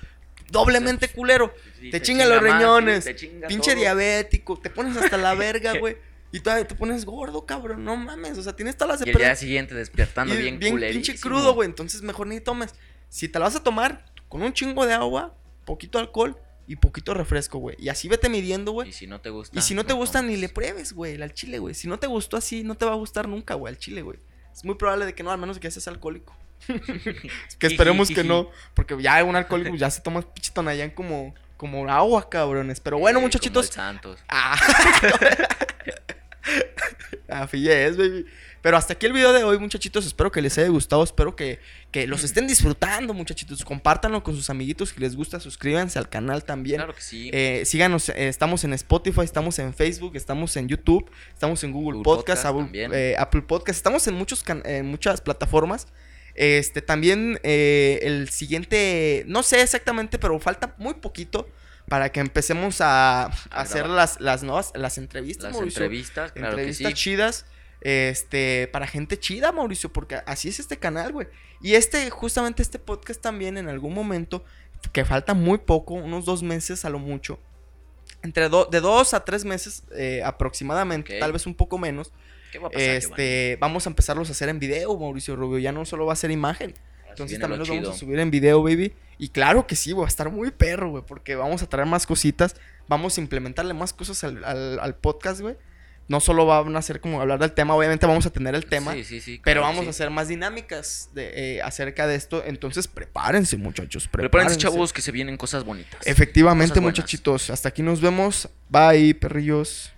doblemente culero. Sí, te chingan los chinga más, riñones. sí, te chinga Pinche todo. diabético. Te pones hasta la verga, güey. Y todavía te pones gordo, cabrón. No mames. O sea, tienes todas las de Y el día siguiente despertando Y bien, bien pinche crudo, güey. Entonces mejor ni tomes. Si te la vas a tomar con un chingo de agua, poquito alcohol y poquito refresco, güey. Y así vete midiendo, Y güey. si no te gusta. Y si no te gusta, ni le pruebes, güey, al chile, güey. Si no te gustó así, no te va a gustar nunca, güey, al chile, güey. Es muy probable de que no, al menos que seas alcohólico. que esperemos que no, porque ya un alcohólico ya se toma pinche tonallán como, como agua, cabrones. Pero bueno, Eh, como muchachitos. el Santos. Ah. Así es, baby. Pero hasta aquí el video de hoy, muchachitos. Espero que les haya gustado. Espero que, que los estén disfrutando, muchachitos. Compártanlo con sus amiguitos. Si les gusta, suscríbanse al canal también. Claro que sí. Eh, síganos, eh, estamos en Spotify, estamos en Facebook, estamos en YouTube, estamos en Google, Google Podcast, Podcast Apple, eh, Apple Podcast, estamos en, muchos can- en muchas plataformas. Este, también eh, el siguiente, no sé exactamente, pero falta muy poquito para que empecemos a, a hacer las, las nuevas, las entrevistas, Las Mauricio. entrevistas, claro entrevistas que sí. chidas. Este, para gente chida, Mauricio, porque así es este canal, güey. Y este, justamente este podcast también en algún momento, que falta muy poco, unos dos meses a lo mucho, entre do- de dos a tres meses eh, aproximadamente, tal vez un poco menos, ¿Qué va a pasar, este, vamos a empezarlos a hacer en video, Mauricio Rubio. Ya no solo va a ser imagen. Ahora Entonces también lo los vamos a subir en video, baby. Y claro que sí, va a estar muy perro, güey, porque vamos a traer más cositas. Vamos a implementarle más cosas al, al- al podcast, güey. No solo van a ser como hablar del tema, obviamente vamos a tener el tema, Sí, sí, sí. pero claro, vamos a hacer más dinámicas de, eh, acerca de esto. Entonces, prepárense, muchachos. Prepárense, Prepárense, chavos, que se vienen cosas bonitas. Efectivamente, Cosas muchachitos. Hasta aquí nos vemos. Bye, perrillos.